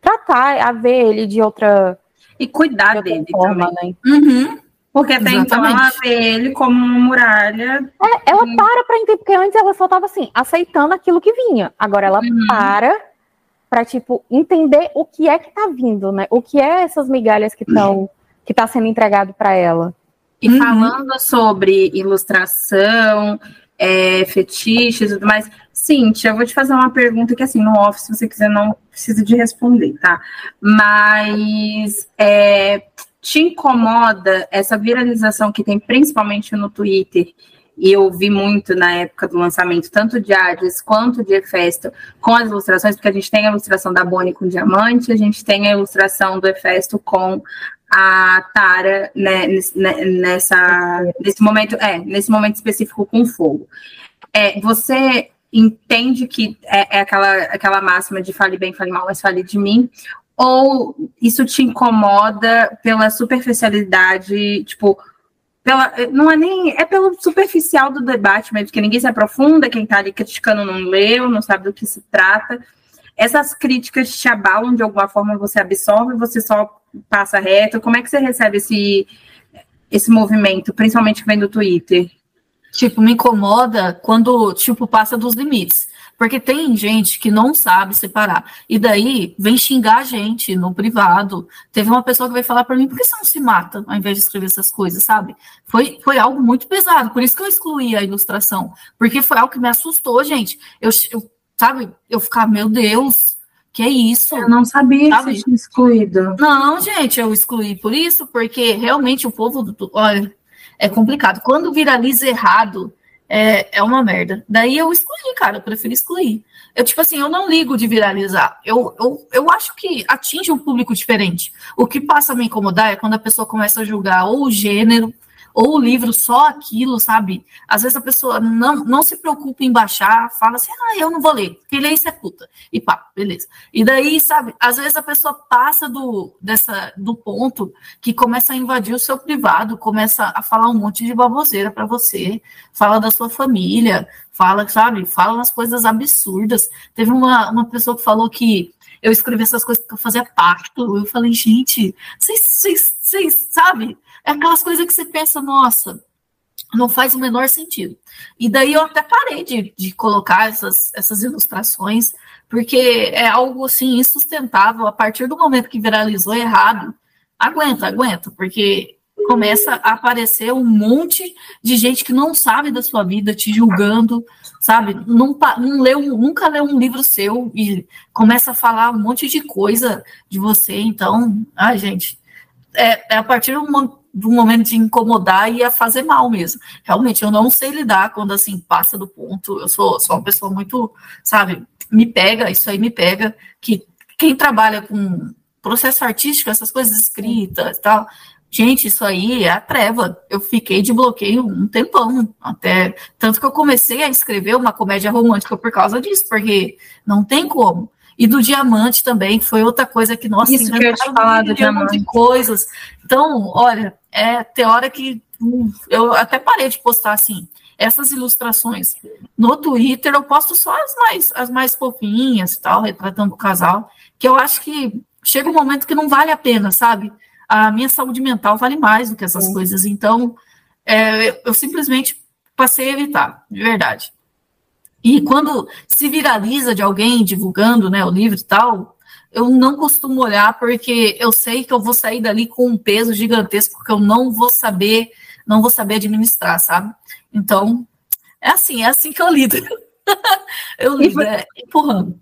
tratar, a ver ele de outra, E de cuidar outra dele forma, também. né? Uhum. Porque até então ela Exatamente. vê ele como uma muralha. Ela para pra entender, porque antes ela só tava assim, aceitando aquilo que vinha. Agora ela Uhum. para pra, tipo, entender o que é que tá vindo, né? O que é essas migalhas que estão que tá sendo entregado pra ela. E Uhum. falando sobre ilustração, é, fetiches e tudo mais. Cíntia, eu vou te fazer uma pergunta que, assim, no off, se você quiser, não precisa de responder, tá? Mas é, te incomoda essa viralização que tem principalmente no Twitter? E eu vi muito na época do lançamento, tanto de Hades quanto de Hefesto, com as ilustrações, porque a gente tem a ilustração da Bonnie com diamante, a gente tem a ilustração do Hefesto com a Tara né, né, nessa, nesse momento, é, nesse momento específico com fogo. É, você entende que é, é aquela, aquela máxima de fale bem, fale mal, mas fale de mim? Ou isso te incomoda pela superficialidade, tipo, pela, não é nem, é pelo superficial do debate mesmo, que ninguém se aprofunda, quem tá ali criticando não leu, não sabe do que se trata. Essas críticas te abalam de alguma forma, você absorve, você só passa reto? Como é que você recebe esse, esse movimento, principalmente que vem do Twitter? Tipo, me incomoda quando, tipo, passa dos limites. Porque tem gente que não sabe separar. E daí vem xingar a gente no privado. Teve uma pessoa que veio falar pra mim, por que você não se mata ao invés de escrever essas coisas, sabe? Foi, foi algo muito pesado. Por isso que eu excluí a ilustração. Porque foi algo que me assustou, gente. Eu, eu sabe, eu ficar, meu Deus, que é isso? Eu não sabia Sabe? que você tinha excluído. Não, gente, eu excluí por isso, porque realmente o povo, do- olha, é complicado. Quando viraliza errado, é, é uma merda. Daí eu excluí, cara, eu prefiro excluir. Eu, tipo assim, eu não ligo de viralizar. Eu, eu, eu acho que atinge um público diferente. O que passa a me incomodar é quando a pessoa começa a julgar ou o gênero, ou o livro só aquilo, sabe? Às vezes a pessoa não, não se preocupa em baixar, fala assim, ah, eu não vou ler, porque ler isso é puta. E pá, beleza. E daí, sabe, às vezes a pessoa passa do, dessa, do ponto que começa a invadir o seu privado, começa a falar um monte de baboseira para você, fala da sua família, fala, sabe, fala umas coisas absurdas. Teve uma, uma pessoa que falou que eu escrevi essas coisas porque eu fazia pacto. Eu falei, gente, vocês, vocês, vocês, sabe? É aquelas coisas que você pensa, nossa, não faz o menor sentido. E daí eu até parei de, de colocar essas, essas ilustrações, porque é algo assim insustentável. A partir do momento que viralizou errado, aguenta, aguenta, porque começa a aparecer um monte de gente que não sabe da sua vida te julgando, sabe? Não, não leu, nunca leu um livro seu e começa a falar um monte de coisa de você. Então, ai, gente, é, é a partir do, do momento de incomodar e a fazer mal mesmo. Realmente, eu não sei lidar quando assim passa do ponto. Eu sou, sou uma pessoa muito, sabe, me pega, isso aí me pega, que quem trabalha com processo artístico, essas coisas escritas e tal, Gente, isso aí é a treva. Eu fiquei de bloqueio um tempão, até tanto que eu comecei a escrever uma comédia romântica por causa disso, porque não tem como. E do diamante também foi outra coisa que nós Isso que eu te falar do diamante. de coisas. Então, olha, é tem hora que hum, eu até parei de postar assim essas ilustrações no Twitter. Eu posto só as mais as mais fofinhas e tal, retratando o casal, que eu acho que chega um momento que não vale a pena, sabe? a minha saúde mental vale mais do que essas é. coisas. Então, é, eu simplesmente passei a evitar, de verdade. E quando se viraliza de alguém divulgando né, o livro e tal, eu não costumo olhar porque eu sei que eu vou sair dali com um peso gigantesco porque eu não vou saber, não vou saber administrar, sabe? Então, é assim, é assim que eu lido. eu lido, é, empurrando.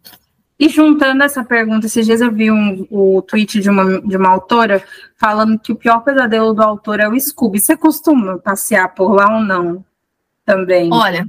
E juntando essa pergunta, esses dias eu vi um, o tweet de uma, de uma autora falando que o pior pesadelo do autor é o Scooby. Você costuma passear por lá ou não? Também. Olha,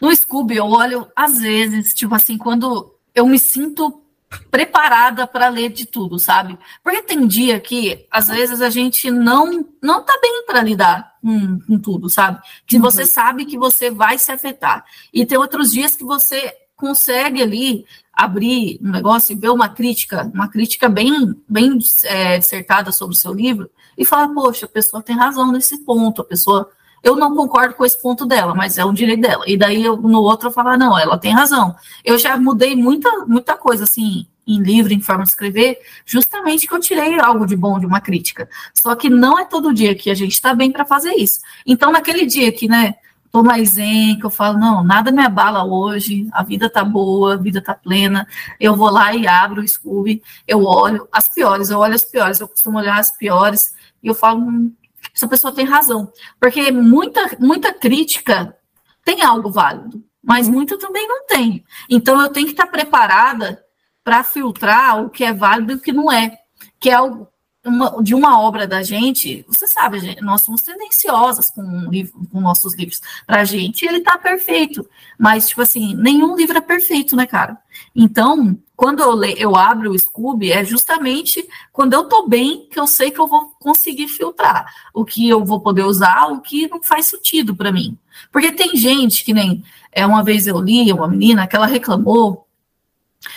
no Scooby eu olho às vezes, tipo assim, quando eu me sinto preparada para ler de tudo, sabe? Porque tem dia que às vezes a gente não não tá bem para lidar com, com, tudo, sabe? Que uhum. você sabe que você vai se afetar. E tem outros dias que você consegue ali abrir um negócio e ver uma crítica, uma crítica bem, bem é, dissertada sobre o seu livro, e falar, poxa, a pessoa tem razão nesse ponto, a pessoa. Eu não concordo com esse ponto dela, mas é um direito dela. E daí eu, no outro eu falar, não, ela tem razão. Eu já mudei muita, muita coisa, assim, em livro, em forma de escrever, justamente que eu tirei algo de bom de uma crítica. Só que não é todo dia que a gente está bem para fazer isso. Então, naquele dia que, né, tô mais zen, que eu falo, não, nada me abala hoje, a vida tá boa, a vida tá plena, eu vou lá e abro o Scooby, eu olho as piores, eu olho as piores, eu costumo olhar as piores, e eu falo, hum, essa pessoa tem razão, porque muita, muita crítica tem algo válido, mas muita também não tem, então eu tenho que estar preparada para filtrar o que é válido e o que não é, que é algo uma, de uma obra da gente, você sabe, gente, nós somos tendenciosas com, um livro, com nossos livros. Para a gente, ele tá perfeito. Mas, tipo assim, nenhum livro é perfeito, né, cara? Então, quando eu, le, eu abro o Scooby, é justamente quando eu tô bem que eu sei que eu vou conseguir filtrar o que eu vou poder usar, o que não faz sentido para mim. Porque tem gente que nem. É, uma vez eu li uma menina que ela reclamou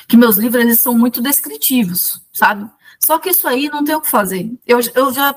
que meus livros eles são muito descritivos, sabe? Só que isso aí não tem o que fazer. Eu, eu já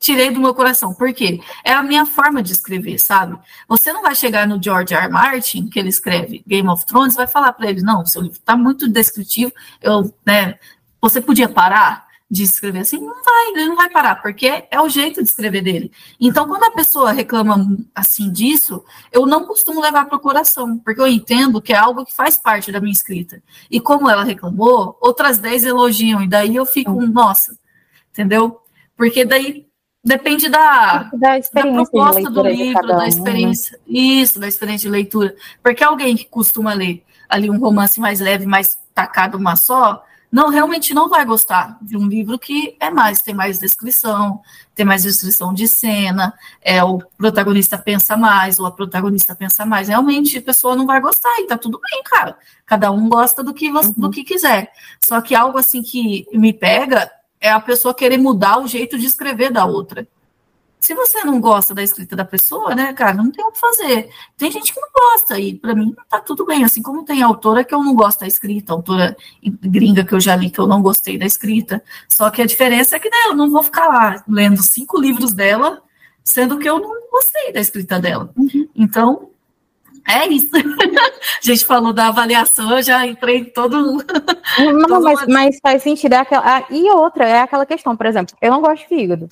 tirei do meu coração. Por quê? É a minha forma de escrever, sabe? Você não vai chegar no George R. R. Martin, que ele escreve Game of Thrones, vai falar para ele, não, seu livro está muito descritivo, eu, né, você podia parar? de escrever assim, não vai, ele não vai parar, porque é o jeito de escrever dele. Então, quando a pessoa reclama assim disso, eu não costumo levar para o coração, porque eu entendo que é algo que faz parte da minha escrita. E como ela reclamou, outras 10 elogiam, e daí eu fico, nossa, entendeu? Porque daí depende da, da, da proposta do livro, um, da né? experiência, né? isso, da experiência de leitura. Porque alguém que costuma ler ali um romance mais leve, mais tacado uma só, não realmente não vai gostar de um livro que é mais, tem mais descrição, tem mais descrição de cena, é o protagonista pensa mais, ou a protagonista pensa mais. Realmente a pessoa não vai gostar e tá tudo bem, cara. Cada um gosta do que, uhum. do que quiser. Só que algo assim que me pega é a pessoa querer mudar o jeito de escrever da outra. Se você não gosta da escrita da pessoa, né, cara, não tem o que fazer. Tem gente que não gosta, e para mim tá tudo bem. Assim como tem autora que eu não gosto da escrita, autora gringa que eu já li que eu não gostei da escrita. Só que a diferença é que né, eu não vou ficar lá lendo cinco livros dela, sendo que eu não gostei da escrita dela. Uhum. Então, é isso. a gente falou da avaliação, eu já entrei em todo. Não, mas, mas faz sentido. É aquela, ah, e outra, é aquela questão, por exemplo, eu não gosto de fígado.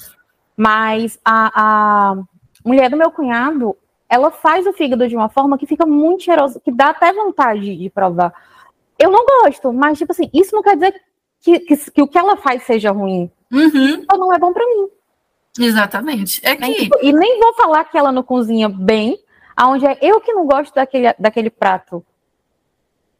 Mas a, a mulher do meu cunhado, ela faz o fígado de uma forma que fica muito cheiroso, que dá até vontade de provar. Eu não gosto, mas, tipo assim, isso não quer dizer que, que, que o que ela faz seja ruim. Uhum. Então não é bom para mim. Exatamente. É que... Tipo, e nem vou falar que ela não cozinha bem, aonde é eu que não gosto daquele, daquele prato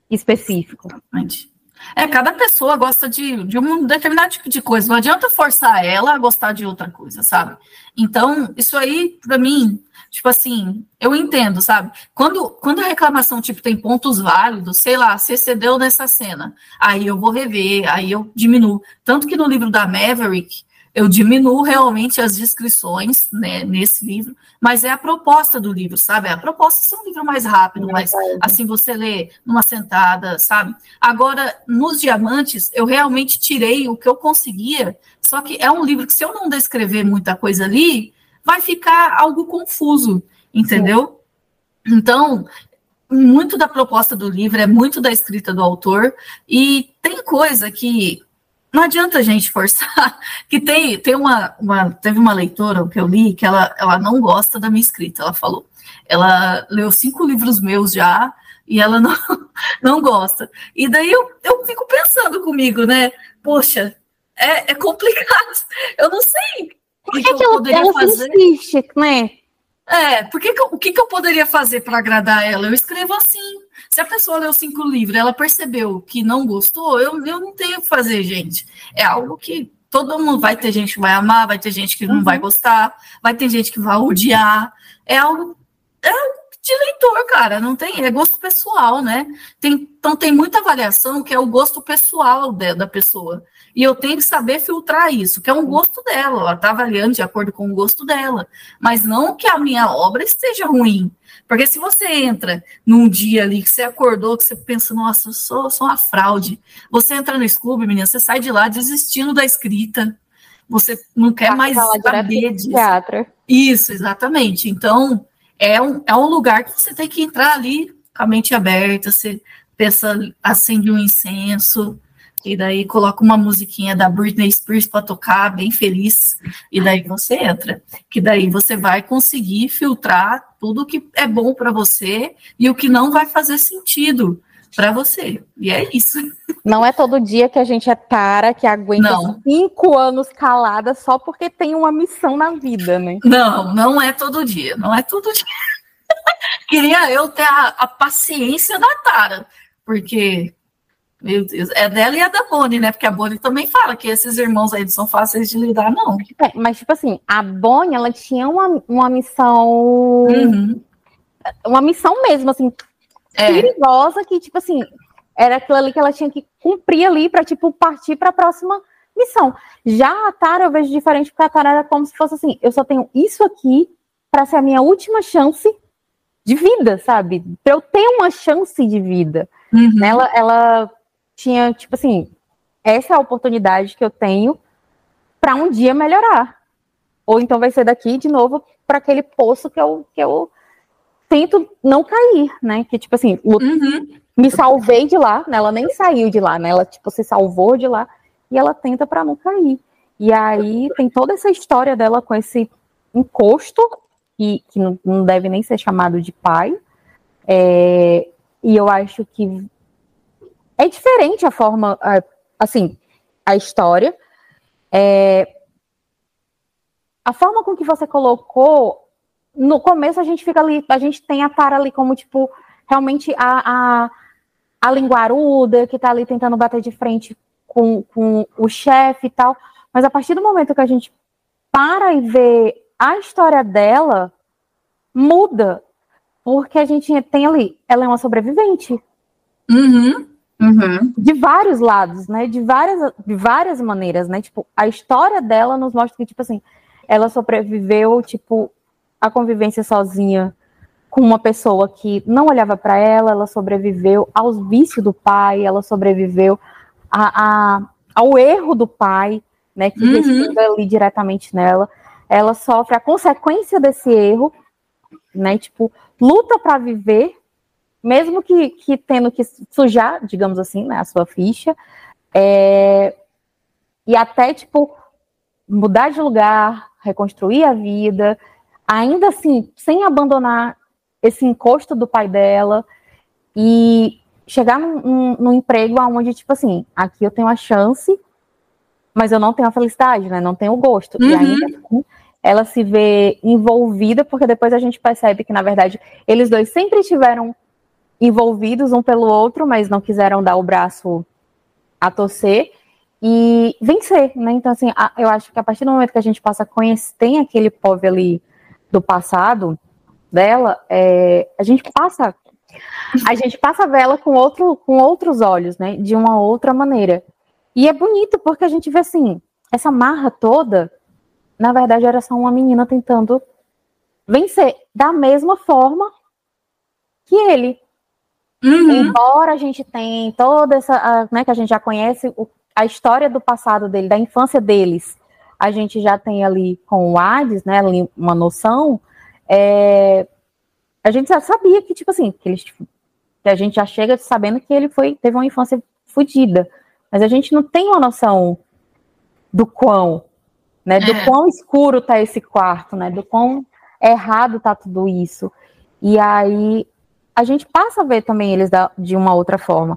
específico. Exatamente. É, cada pessoa gosta de, de um determinado tipo de coisa. Não adianta forçar ela a gostar de outra coisa, sabe? Então, isso aí, para mim, tipo assim, eu entendo, sabe? Quando, quando a reclamação, tipo, tem pontos válidos, sei lá, você cedeu nessa cena, aí eu vou rever, aí eu diminuo. Tanto que no livro da Maverick, eu diminuo realmente as descrições né, nesse livro, mas é a proposta do livro, sabe? É a proposta de ser um livro mais rápido, é mas assim você lê numa sentada, sabe? Agora, nos diamantes, eu realmente tirei o que eu conseguia, só que é um livro que, se eu não descrever muita coisa ali, vai ficar algo confuso, entendeu? Sim. Então, muito da proposta do livro é muito da escrita do autor, e tem coisa que não adianta a gente forçar, que tem, tem uma, uma, teve uma leitora que eu li que ela, ela não gosta da minha escrita, ela falou, ela leu cinco livros meus já, e ela não, não gosta. E daí eu, eu fico pensando comigo, né, poxa, é, é complicado, eu não sei Por que, que, que eu poderia ela fazer. Insiste, né? É, porque que, o que, que eu poderia fazer para agradar ela? Eu escrevo assim. Se a pessoa leu cinco livros ela percebeu que não gostou, eu, eu não tenho o que fazer, gente. É algo que todo mundo vai ter gente que vai amar, vai ter gente que não uhum. vai gostar, vai ter gente que vai odiar. É algo, é de leitor, cara. Não tem, é gosto pessoal, né? Tem, então tem muita avaliação que é o gosto pessoal de, da pessoa. E eu tenho que saber filtrar isso, que é um gosto dela. Ela está avaliando de acordo com o gosto dela. Mas não que a minha obra esteja ruim. Porque se você entra num dia ali que você acordou, que você pensa, nossa, eu sou, sou uma fraude. Você entra no Scooby, menina, você sai de lá desistindo da escrita. Você não quer mais saber disso. Teatro. Isso, exatamente. Então, é um, é um lugar que você tem que entrar ali com a mente aberta, você pensa, acende um incenso, e daí coloca uma musiquinha da Britney Spears para tocar, bem feliz, e daí você entra. Que daí você vai conseguir filtrar tudo que é bom para você e o que não vai fazer sentido para você. E é isso. Não é todo dia que a gente é cara que aguenta não. cinco anos calada só porque tem uma missão na vida, né? Não, não é todo dia. Não é todo dia. Queria eu ter a, a paciência da Tara, porque meu Deus, é dela e a da Bonnie, né? Porque a Bonnie também fala que esses irmãos aí não são fáceis de lidar, não. É, mas, tipo assim, a Bonnie, ela tinha uma, uma missão. Uhum. Uma missão mesmo, assim, é. perigosa, que, tipo assim, era aquilo ali que ela tinha que cumprir ali para tipo, partir para a próxima missão. Já a Tara eu vejo diferente, porque a Tara era como se fosse assim: eu só tenho isso aqui para ser a minha última chance de vida, sabe? Para eu ter uma chance de vida. Uhum. Ela, ela tinha, tipo assim, essa é a oportunidade que eu tenho para um dia melhorar. Ou então vai ser daqui de novo para aquele poço que eu, que eu tento não cair, né? Que, tipo assim, uhum. me salvei de lá, né? Ela nem saiu de lá, né? Ela, tipo, se salvou de lá e ela tenta para não cair. E aí tem toda essa história dela com esse encosto, que, que não, não deve nem ser chamado de pai. É, e eu acho que é diferente a forma, assim, a história. É, a forma com que você colocou, no começo a gente fica ali, a gente tem a Tara ali como, tipo, realmente a, a, a linguaruda que tá ali tentando bater de frente com, com o chefe e tal. Mas a partir do momento que a gente para e vê a história dela, muda. Porque a gente tem ali, ela é uma sobrevivente. Uhum. Uhum. De vários lados, né? De várias, de várias maneiras, né? Tipo, a história dela nos mostra que, tipo assim, ela sobreviveu, tipo, a convivência sozinha com uma pessoa que não olhava para ela, ela sobreviveu aos vícios do pai, ela sobreviveu a, a ao erro do pai, né? Que uhum. ali diretamente nela. Ela sofre a consequência desse erro, né? Tipo, luta para viver mesmo que, que tendo que sujar, digamos assim, né, a sua ficha, é, e até, tipo, mudar de lugar, reconstruir a vida, ainda assim, sem abandonar esse encosto do pai dela, e chegar num, num emprego onde, tipo assim, aqui eu tenho a chance, mas eu não tenho a felicidade, né, não tenho o gosto, uhum. e ainda assim, ela se vê envolvida, porque depois a gente percebe que, na verdade, eles dois sempre estiveram envolvidos um pelo outro, mas não quiseram dar o braço a torcer e vencer, né? Então, assim, eu acho que a partir do momento que a gente passa a conhecer, tem aquele povo ali do passado dela, é, a gente passa a gente passa a vela com, outro, com outros olhos, né? De uma outra maneira. E é bonito porque a gente vê assim, essa marra toda, na verdade, era só uma menina tentando vencer da mesma forma que ele. Uhum. Embora a gente tenha toda essa, né, que a gente já conhece o, a história do passado dele, da infância deles, a gente já tem ali com o Hades, né, uma noção, é, a gente já sabia que, tipo assim, que, eles, que a gente já chega sabendo que ele foi, teve uma infância fodida, mas a gente não tem uma noção do quão, né, do é. quão escuro tá esse quarto, né, do quão errado tá tudo isso. E aí a gente passa a ver também eles da, de uma outra forma.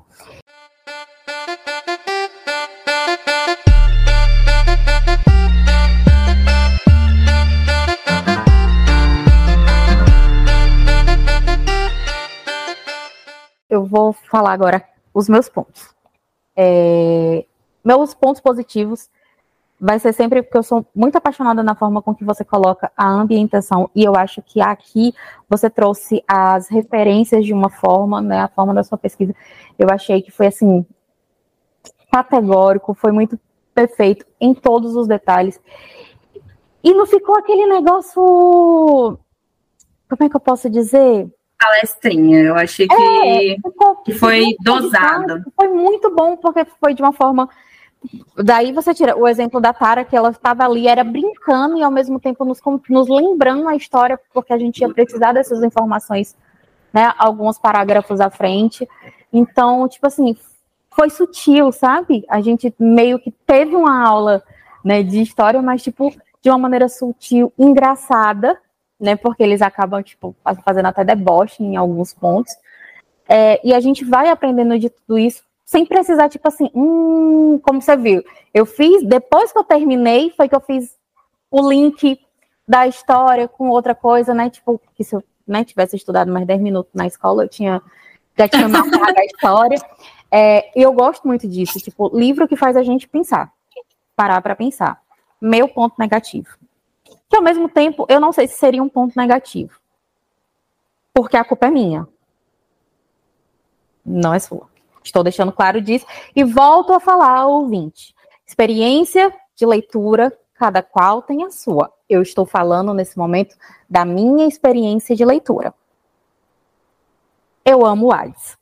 Eu vou falar agora os meus pontos. É, meus pontos positivos vai ser sempre porque eu sou muito apaixonada na forma com que você coloca a ambientação e eu acho que aqui você trouxe as referências de uma forma, né, a forma da sua pesquisa. Eu achei que foi assim categórico, foi muito perfeito em todos os detalhes. E não ficou aquele negócio como é que eu posso dizer? Palestrinha, eu achei que, é, ficou, que foi dosado. Foi muito bom porque foi de uma forma Daí você tira o exemplo da Tara, que ela estava ali, era brincando e ao mesmo tempo nos, nos lembrando a história, porque a gente ia precisar dessas informações, né? Alguns parágrafos à frente. Então, tipo assim, foi sutil, sabe? A gente meio que teve uma aula né, de história, mas, tipo, de uma maneira sutil, engraçada, né? Porque eles acabam, tipo, fazendo até deboche em alguns pontos. É, e a gente vai aprendendo de tudo isso sem precisar, tipo assim, hum, como você viu. Eu fiz, depois que eu terminei, foi que eu fiz o link da história com outra coisa, né? Tipo, que se eu né, tivesse estudado mais 10 minutos na escola, eu tinha já tinha marcado a história. É, eu gosto muito disso, tipo, livro que faz a gente pensar, parar para pensar. Meu ponto negativo. Que ao mesmo tempo, eu não sei se seria um ponto negativo. Porque a culpa é minha. Não é sua. Estou deixando claro disso. E volto a falar ao ouvinte. Experiência de leitura, cada qual tem a sua. Eu estou falando nesse momento da minha experiência de leitura. Eu amo Alice.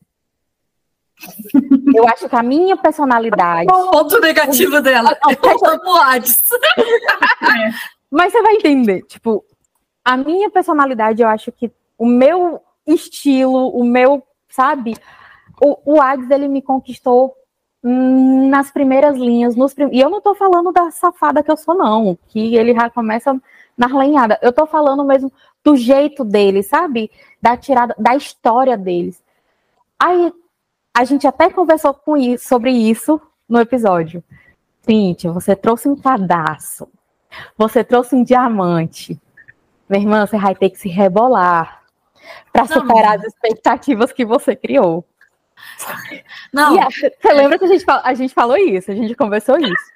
Eu acho que a minha personalidade. O ponto negativo dela. Eu amo Alice. Mas você vai entender. Tipo, a minha personalidade, eu acho que o meu estilo, o meu, sabe? O, o Ags, ele me conquistou nas primeiras linhas, nos prim... e eu não tô falando da safada que eu sou, não, que ele já começa na lenhada. Eu tô falando mesmo do jeito dele, sabe? Da tirada, da história deles. Aí a gente até conversou com isso, sobre isso no episódio. Cíntia, você trouxe um cadastro. Você trouxe um diamante. Minha irmã, você vai ter que se rebolar para superar as expectativas que você criou. Não. Você lembra que a gente, a gente falou isso, a gente conversou isso.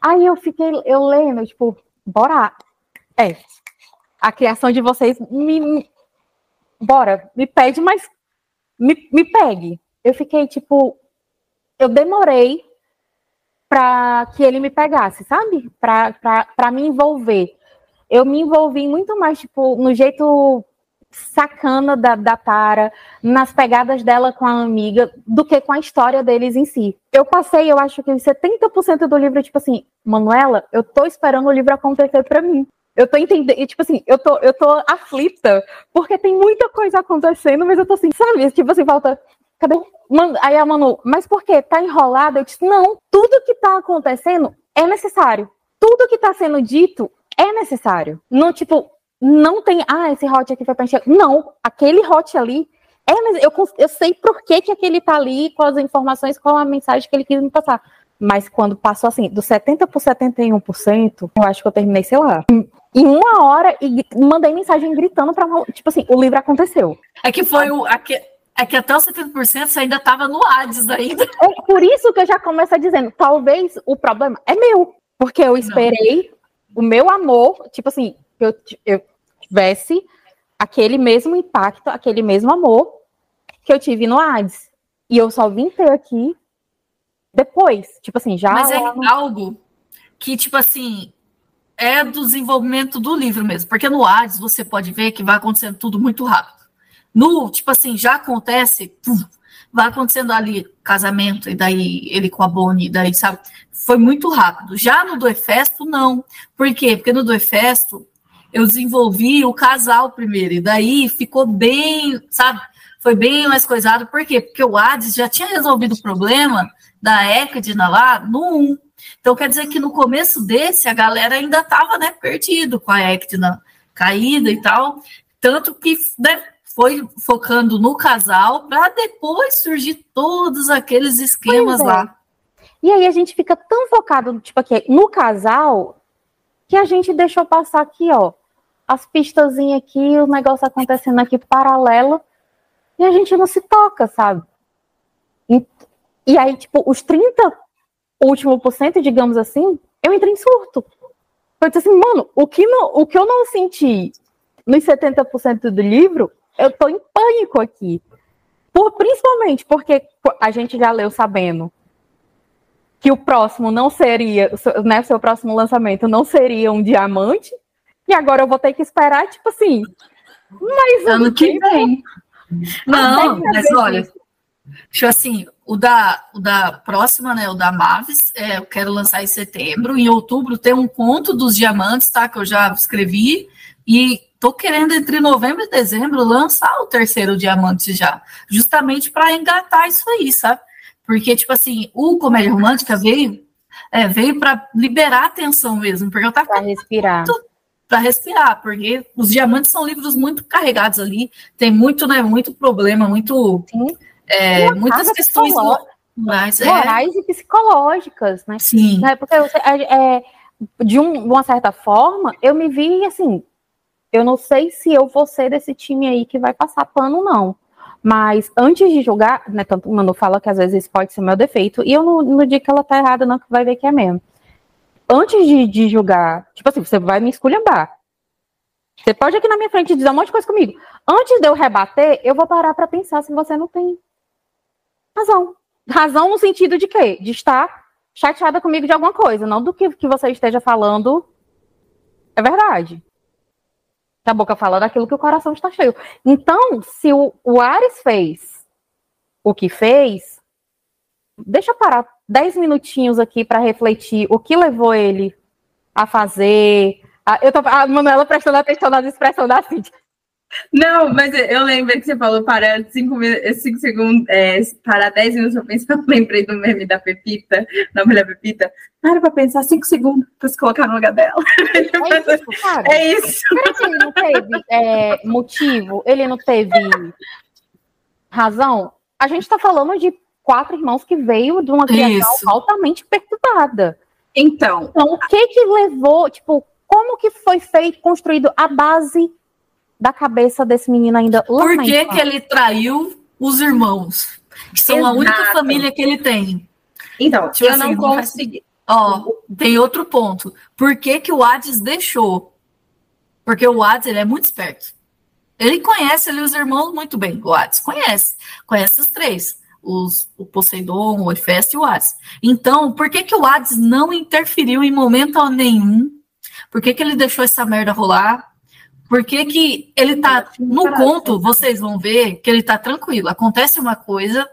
Aí eu fiquei, eu lendo, tipo, bora. É. A criação de vocês me. me bora, me pede, mas me, me pegue. Eu fiquei, tipo. Eu demorei para que ele me pegasse, sabe? Para me envolver. Eu me envolvi muito mais, tipo, no jeito sacana da, da Tara, nas pegadas dela com a amiga, do que com a história deles em si. Eu passei, eu acho que 70% do livro, tipo assim, Manuela, eu tô esperando o livro acontecer para mim. Eu tô entendendo, e, tipo assim, eu tô, eu tô aflita, porque tem muita coisa acontecendo, mas eu tô assim, sabe? Tipo assim, falta. Cadê? Aí a Manu, mas por quê? Tá enrolada? Eu disse, não, tudo que tá acontecendo é necessário. Tudo que tá sendo dito é necessário. Não, tipo, não tem, ah, esse hot aqui foi para encher. Não, aquele hot ali é, mas eu, eu sei por que, que aquele tá ali, com as informações, qual a mensagem que ele quis me passar. Mas quando passou assim, do 70% por 71%, eu acho que eu terminei, sei lá, em uma hora e mandei mensagem gritando para tipo assim, o livro aconteceu. É que foi o aqui, é que até os 70% você ainda estava no Hades ainda. É por isso que eu já começo dizendo, talvez o problema é meu, porque eu esperei Não. o meu amor, tipo assim, eu, eu tivesse aquele mesmo impacto, aquele mesmo amor que eu tive no Hades. E eu só vim ter aqui depois, tipo assim, já. Mas é algo que, tipo assim, é do desenvolvimento do livro mesmo, porque no Hades você pode ver que vai acontecendo tudo muito rápido. No, tipo assim, já acontece, pum, vai acontecendo ali casamento, e daí ele com a Bonnie, daí, sabe? Foi muito rápido. Já no do Efesto, não. Por quê? Porque no do Efesto, eu desenvolvi o casal primeiro, e daí ficou bem, sabe? Foi bem mais coisado. Por quê? Porque o Hades já tinha resolvido o problema da Ecdina lá no 1. Então quer dizer que no começo desse a galera ainda estava né, perdido com a Ectina caída e tal, tanto que né, foi focando no casal para depois surgir todos aqueles esquemas é. lá. E aí a gente fica tão focado tipo aqui no casal que a gente deixou passar aqui, ó, as pistazinhas aqui, o negócio acontecendo aqui paralelo e a gente não se toca, sabe? E, e aí, tipo, os 30 último por cento, digamos assim, eu entrei em surto. Eu disse assim, mano, o que, não, o que eu não senti nos 70% do livro, eu tô em pânico aqui. Por, principalmente porque a gente já leu sabendo que o próximo não seria, né, seu próximo lançamento não seria um diamante, e agora eu vou ter que esperar, tipo assim, mais ano que vem. Não, mas olha, Tipo assim, o da, o da próxima, né, o da Mavis, é, eu quero lançar em setembro. Em outubro tem um conto dos diamantes, tá? Que eu já escrevi. E tô querendo, entre novembro e dezembro, lançar o terceiro diamante já. Justamente para engatar isso aí, sabe? Porque, tipo assim, o Comédia Romântica veio, é, veio para liberar a tensão mesmo. Porque eu tava. Pra respirar. Para respirar, porque os diamantes são livros muito carregados ali, tem muito, né, muito problema, muito é, muitas questões morais, é. morais e psicológicas, né? Sim. Né? Porque é, é, de, um, uma certa forma, eu me vi assim, eu não sei se eu vou ser desse time aí que vai passar pano, não. Mas antes de julgar, né, tanto o Manu fala que às vezes isso pode ser meu defeito, e eu não, não digo que ela tá errada, não, que vai ver que é mesmo. Antes de, de julgar, tipo assim, você vai me esculhambar. Você pode aqui na minha frente dizer um monte de coisa comigo. Antes de eu rebater, eu vou parar para pensar se você não tem razão. Razão no sentido de quê? De estar chateada comigo de alguma coisa, não do que, que você esteja falando é verdade. A boca fala daquilo que o coração está cheio. Então, se o, o Ares fez o que fez, deixa parar dez minutinhos aqui para refletir o que levou ele a fazer. A, eu tô, a Manuela prestando atenção nas expressões da Cintia. Não, mas eu lembro que você falou cinco, cinco segundos, é, parar dez minutos pra pensar. Eu lembrei do meme da Pepita, da mulher Pepita. Para pra pensar cinco segundos pra se colocar no lugar dela. É isso, cara. É isso. Ele não teve é, motivo? Ele não teve razão? A gente tá falando de quatro irmãos que veio de uma criação isso. altamente perturbada. Então. Então, o que que levou, tipo, como que foi feito, construído a base da cabeça desse menino ainda. Por que, que ele traiu os irmãos? Que são Exato. a única família que ele tem. Então, tipo eu assim, não consegui. Ó, tem outro ponto. Por que, que o Hades deixou? Porque o Hades ele é muito esperto. Ele conhece ali os irmãos muito bem. O Hades conhece. Conhece os três. Os, o Poseidon, o Hefesto e o Hades. Então, por que, que o Hades não interferiu em momento nenhum? Por que, que ele deixou essa merda rolar? Porque que ele tá no conto, vocês vão ver que ele tá tranquilo. Acontece uma coisa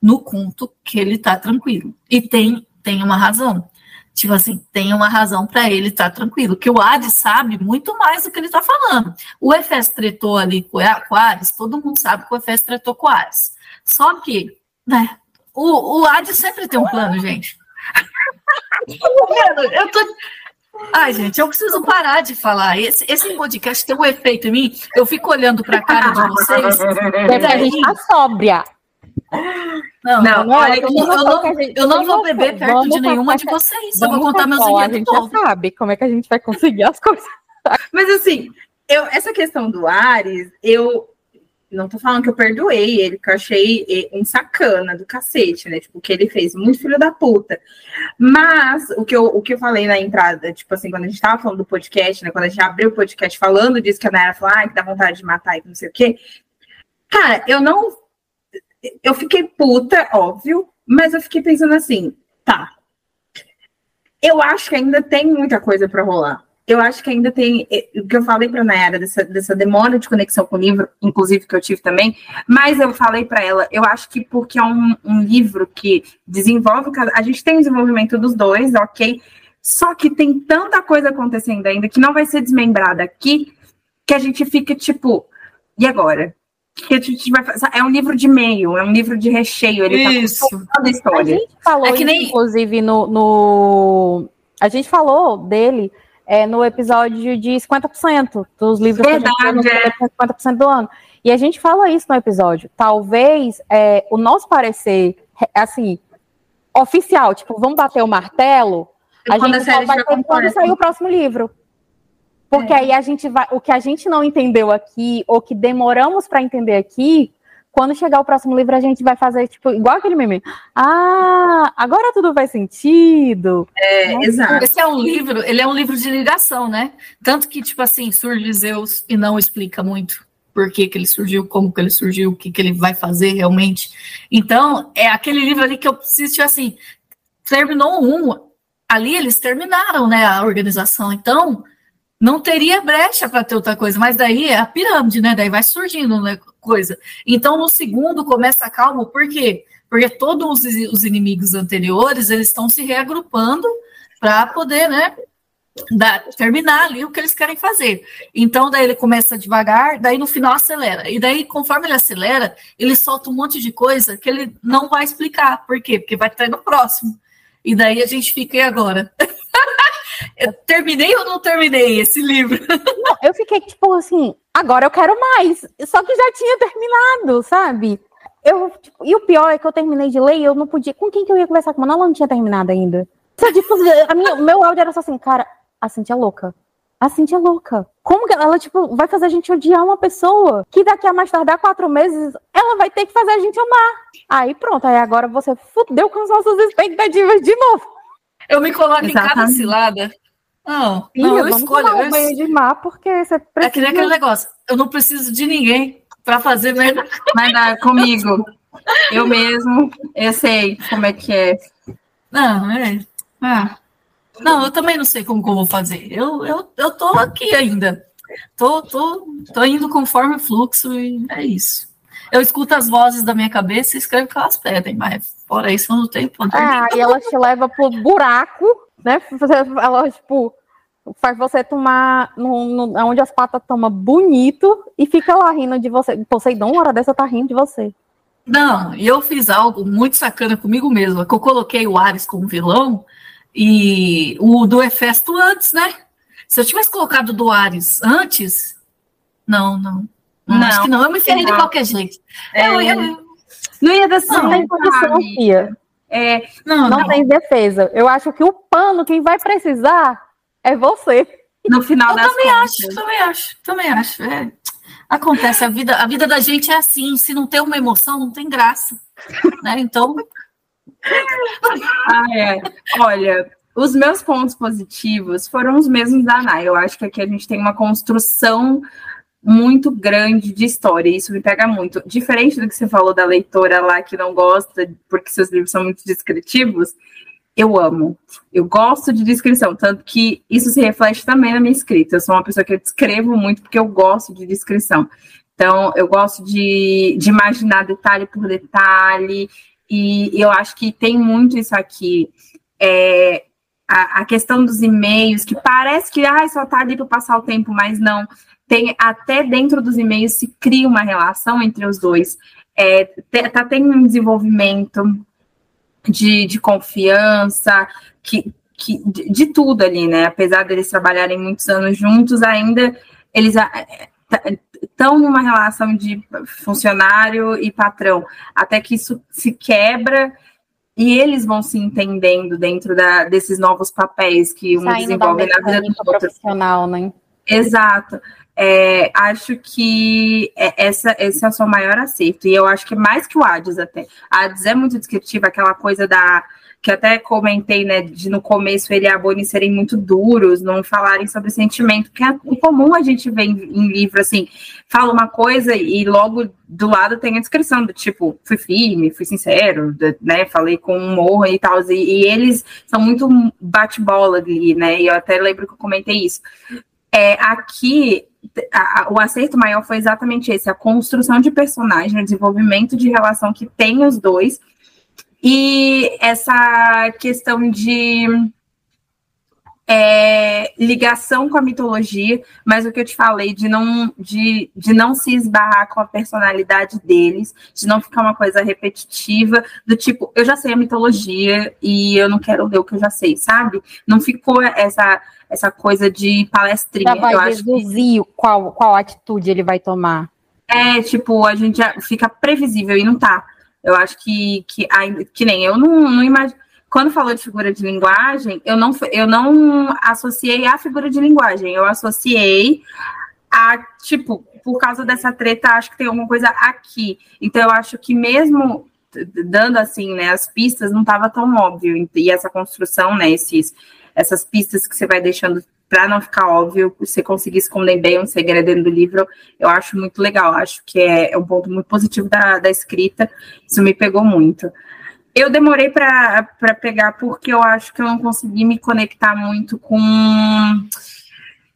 no conto que ele tá tranquilo. E tem tem uma razão. Tipo assim, tem uma razão para ele estar tá tranquilo. Que o Hades sabe muito mais do que ele tá falando. O Efes tretou ali com o Hades, todo mundo sabe que o Efes tretou com o Hades. Só que, né, o, o Hades sempre tem um plano, gente. eu tô, Ai, gente, eu preciso parar de falar. Esse, esse podcast tem um efeito em mim. Eu fico olhando para a cara de vocês. Deve a gente tá sóbria. Não, não, não olha, eu, eu, não, eu não vou beber perto de nenhuma de vocês. Eu vou contar meus A gente já sabe como é que a gente vai conseguir as coisas. Mas assim, eu, essa questão do Ares, eu não tô falando que eu perdoei ele, que eu achei um sacana do cacete, né? Tipo, o que ele fez, muito filho da puta. Mas o que eu, o que eu falei na entrada, tipo assim, quando a gente tava falando do podcast, né? Quando a gente abriu o podcast falando disso, que a Nayara falou, ah, que dá vontade de matar e não sei o quê. Cara, eu não. Eu fiquei puta, óbvio, mas eu fiquei pensando assim, tá. Eu acho que ainda tem muita coisa para rolar eu acho que ainda tem é, o que eu falei para a Nayara dessa, dessa demora de conexão com o livro, inclusive que eu tive também, mas eu falei para ela, eu acho que porque é um, um livro que desenvolve, a gente tem o desenvolvimento dos dois, ok? Só que tem tanta coisa acontecendo ainda que não vai ser desmembrada aqui, que a gente fica tipo, e agora? que a gente vai fazer. É um livro de meio, é um livro de recheio. Ele tá Isso. tá a história. A gente falou, é que nem... inclusive, no, no. A gente falou dele é, no episódio de 50% dos livros Verdade, que a gente lê, 50% do ano. E a gente fala isso no episódio. Talvez é, o nosso parecer, assim, oficial, tipo, vamos bater o martelo, a gente só vai ter quando sair o próximo livro. Porque é. aí a gente vai. O que a gente não entendeu aqui, ou que demoramos para entender aqui, quando chegar o próximo livro, a gente vai fazer, tipo, igual aquele meme. Ah, agora tudo faz sentido. É, né? exato. Esse é um livro, ele é um livro de ligação, né? Tanto que, tipo assim, surge Zeus e não explica muito por que, que ele surgiu, como que ele surgiu, o que, que ele vai fazer realmente. Então, é aquele livro ali que eu preciso, tipo assim, terminou um, ali eles terminaram, né, a organização. Então, não teria brecha para ter outra coisa, mas daí é a pirâmide, né? Daí vai surgindo né, coisa. Então, no segundo começa calmo, por quê? Porque todos os inimigos anteriores eles estão se reagrupando para poder, né? terminar ali o que eles querem fazer. Então, daí ele começa devagar, daí no final acelera. E daí, conforme ele acelera, ele solta um monte de coisa que ele não vai explicar. Por quê? Porque vai estar no próximo. E daí a gente fica, e agora? Eu terminei ou não terminei esse livro? Não, eu fiquei tipo assim, agora eu quero mais. Só que já tinha terminado, sabe? Eu, tipo, e o pior é que eu terminei de ler e eu não podia. Com quem que eu ia conversar com ela? Ela não tinha terminado ainda. Só, tipo, a minha, meu áudio era só assim, cara, a Cintia é louca. A Cintia é louca. Como que ela, tipo, vai fazer a gente odiar uma pessoa que daqui a mais tardar quatro meses, ela vai ter que fazer a gente amar. Aí pronto, aí agora você fudeu com as nossas expectativas de novo. Eu me coloco Exatamente. em cada cilada. Não, Filha, não, eu escolho. Tomar um banho de mar porque você precisa. É que nem aquele negócio. Eu não preciso de ninguém para fazer merda. Merda comigo. Eu mesmo, eu sei como é que é. Não, é. Ah. Não, eu também não sei como que eu vou fazer. Eu, eu, eu tô aqui ainda. Tô, tô, tô indo conforme o fluxo e é isso. Eu escuto as vozes da minha cabeça e escrevo o que elas pedem, mas fora isso eu não tenho poder. Ah, e ela te leva pro buraco né? Ela, tipo, faz você tomar no, no, onde as patas tomam bonito e fica lá rindo de você. Poseidon, uma hora dessa, tá rindo de você. Não, e eu fiz algo muito sacana comigo mesma, que eu coloquei o Ares como vilão e o do Hefesto antes, né? Se eu tivesse colocado do Ares antes, não, não. Não, não acho que não. Eu me ferrei de qualquer jeito. É, eu, eu, não ia dar certo. Não tem condição, Fia. É, não, não, não, tem defesa. Eu acho que o pano, quem vai precisar é você. No final eu das também contas. acho, também acho, também acho. É. Acontece, a vida, a vida da gente é assim, se não tem uma emoção, não tem graça. Né? Então. ah, é. Olha, os meus pontos positivos foram os mesmos da Ana. Eu acho que aqui a gente tem uma construção muito grande de história, e isso me pega muito. Diferente do que você falou da leitora lá que não gosta, porque seus livros são muito descritivos, eu amo. Eu gosto de descrição, tanto que isso se reflete também na minha escrita. Eu sou uma pessoa que eu descrevo muito porque eu gosto de descrição. Então, eu gosto de, de imaginar detalhe por detalhe, e eu acho que tem muito isso aqui. É, a, a questão dos e-mails, que parece que ah, só tá ali para passar o tempo, mas não tem até dentro dos e-mails se cria uma relação entre os dois. É, tá tendo um desenvolvimento de, de confiança, que, que, de, de, tudo ali, né? Apesar deles trabalharem muitos anos juntos, ainda eles estão numa relação de funcionário e patrão, até que isso se quebra e eles vão se entendendo dentro da, desses novos papéis que um desenvolve na vida do outro. profissional, né? Exato. É, acho que é, essa, esse é o seu maior acerto. E eu acho que mais que o Hades até. A Hades é muito descritiva, aquela coisa da. Que até comentei, né? De no começo ele e a Bonnie serem muito duros, não falarem sobre sentimento, que é comum a gente ver em, em livro assim, fala uma coisa e logo do lado tem a descrição do tipo, fui firme, fui sincero, né? Falei com humor e tal. E, e eles são muito bate-bola ali, né? E eu até lembro que eu comentei isso. É, aqui a, o acerto maior foi exatamente esse: a construção de personagem, o desenvolvimento de relação que tem os dois, e essa questão de é, ligação com a mitologia, mas o que eu te falei, de não, de, de não se esbarrar com a personalidade deles, de não ficar uma coisa repetitiva, do tipo, eu já sei a mitologia e eu não quero ler o que eu já sei, sabe? Não ficou essa essa coisa de palestrinha. Já vai eu acho que... qual, qual atitude ele vai tomar. É, tipo, a gente já fica previsível e não tá. Eu acho que, que, que nem eu não, não imagino. Quando falou de figura de linguagem, eu não, eu não associei a figura de linguagem, eu associei a, tipo, por causa dessa treta, acho que tem alguma coisa aqui. Então, eu acho que mesmo dando assim, né, as pistas, não estava tão óbvio. E essa construção, né, esses essas pistas que você vai deixando para não ficar óbvio, você conseguir esconder bem um segredo dentro do livro, eu acho muito legal. Acho que é, é um ponto muito positivo da, da escrita. Isso me pegou muito. Eu demorei para pegar porque eu acho que eu não consegui me conectar muito com.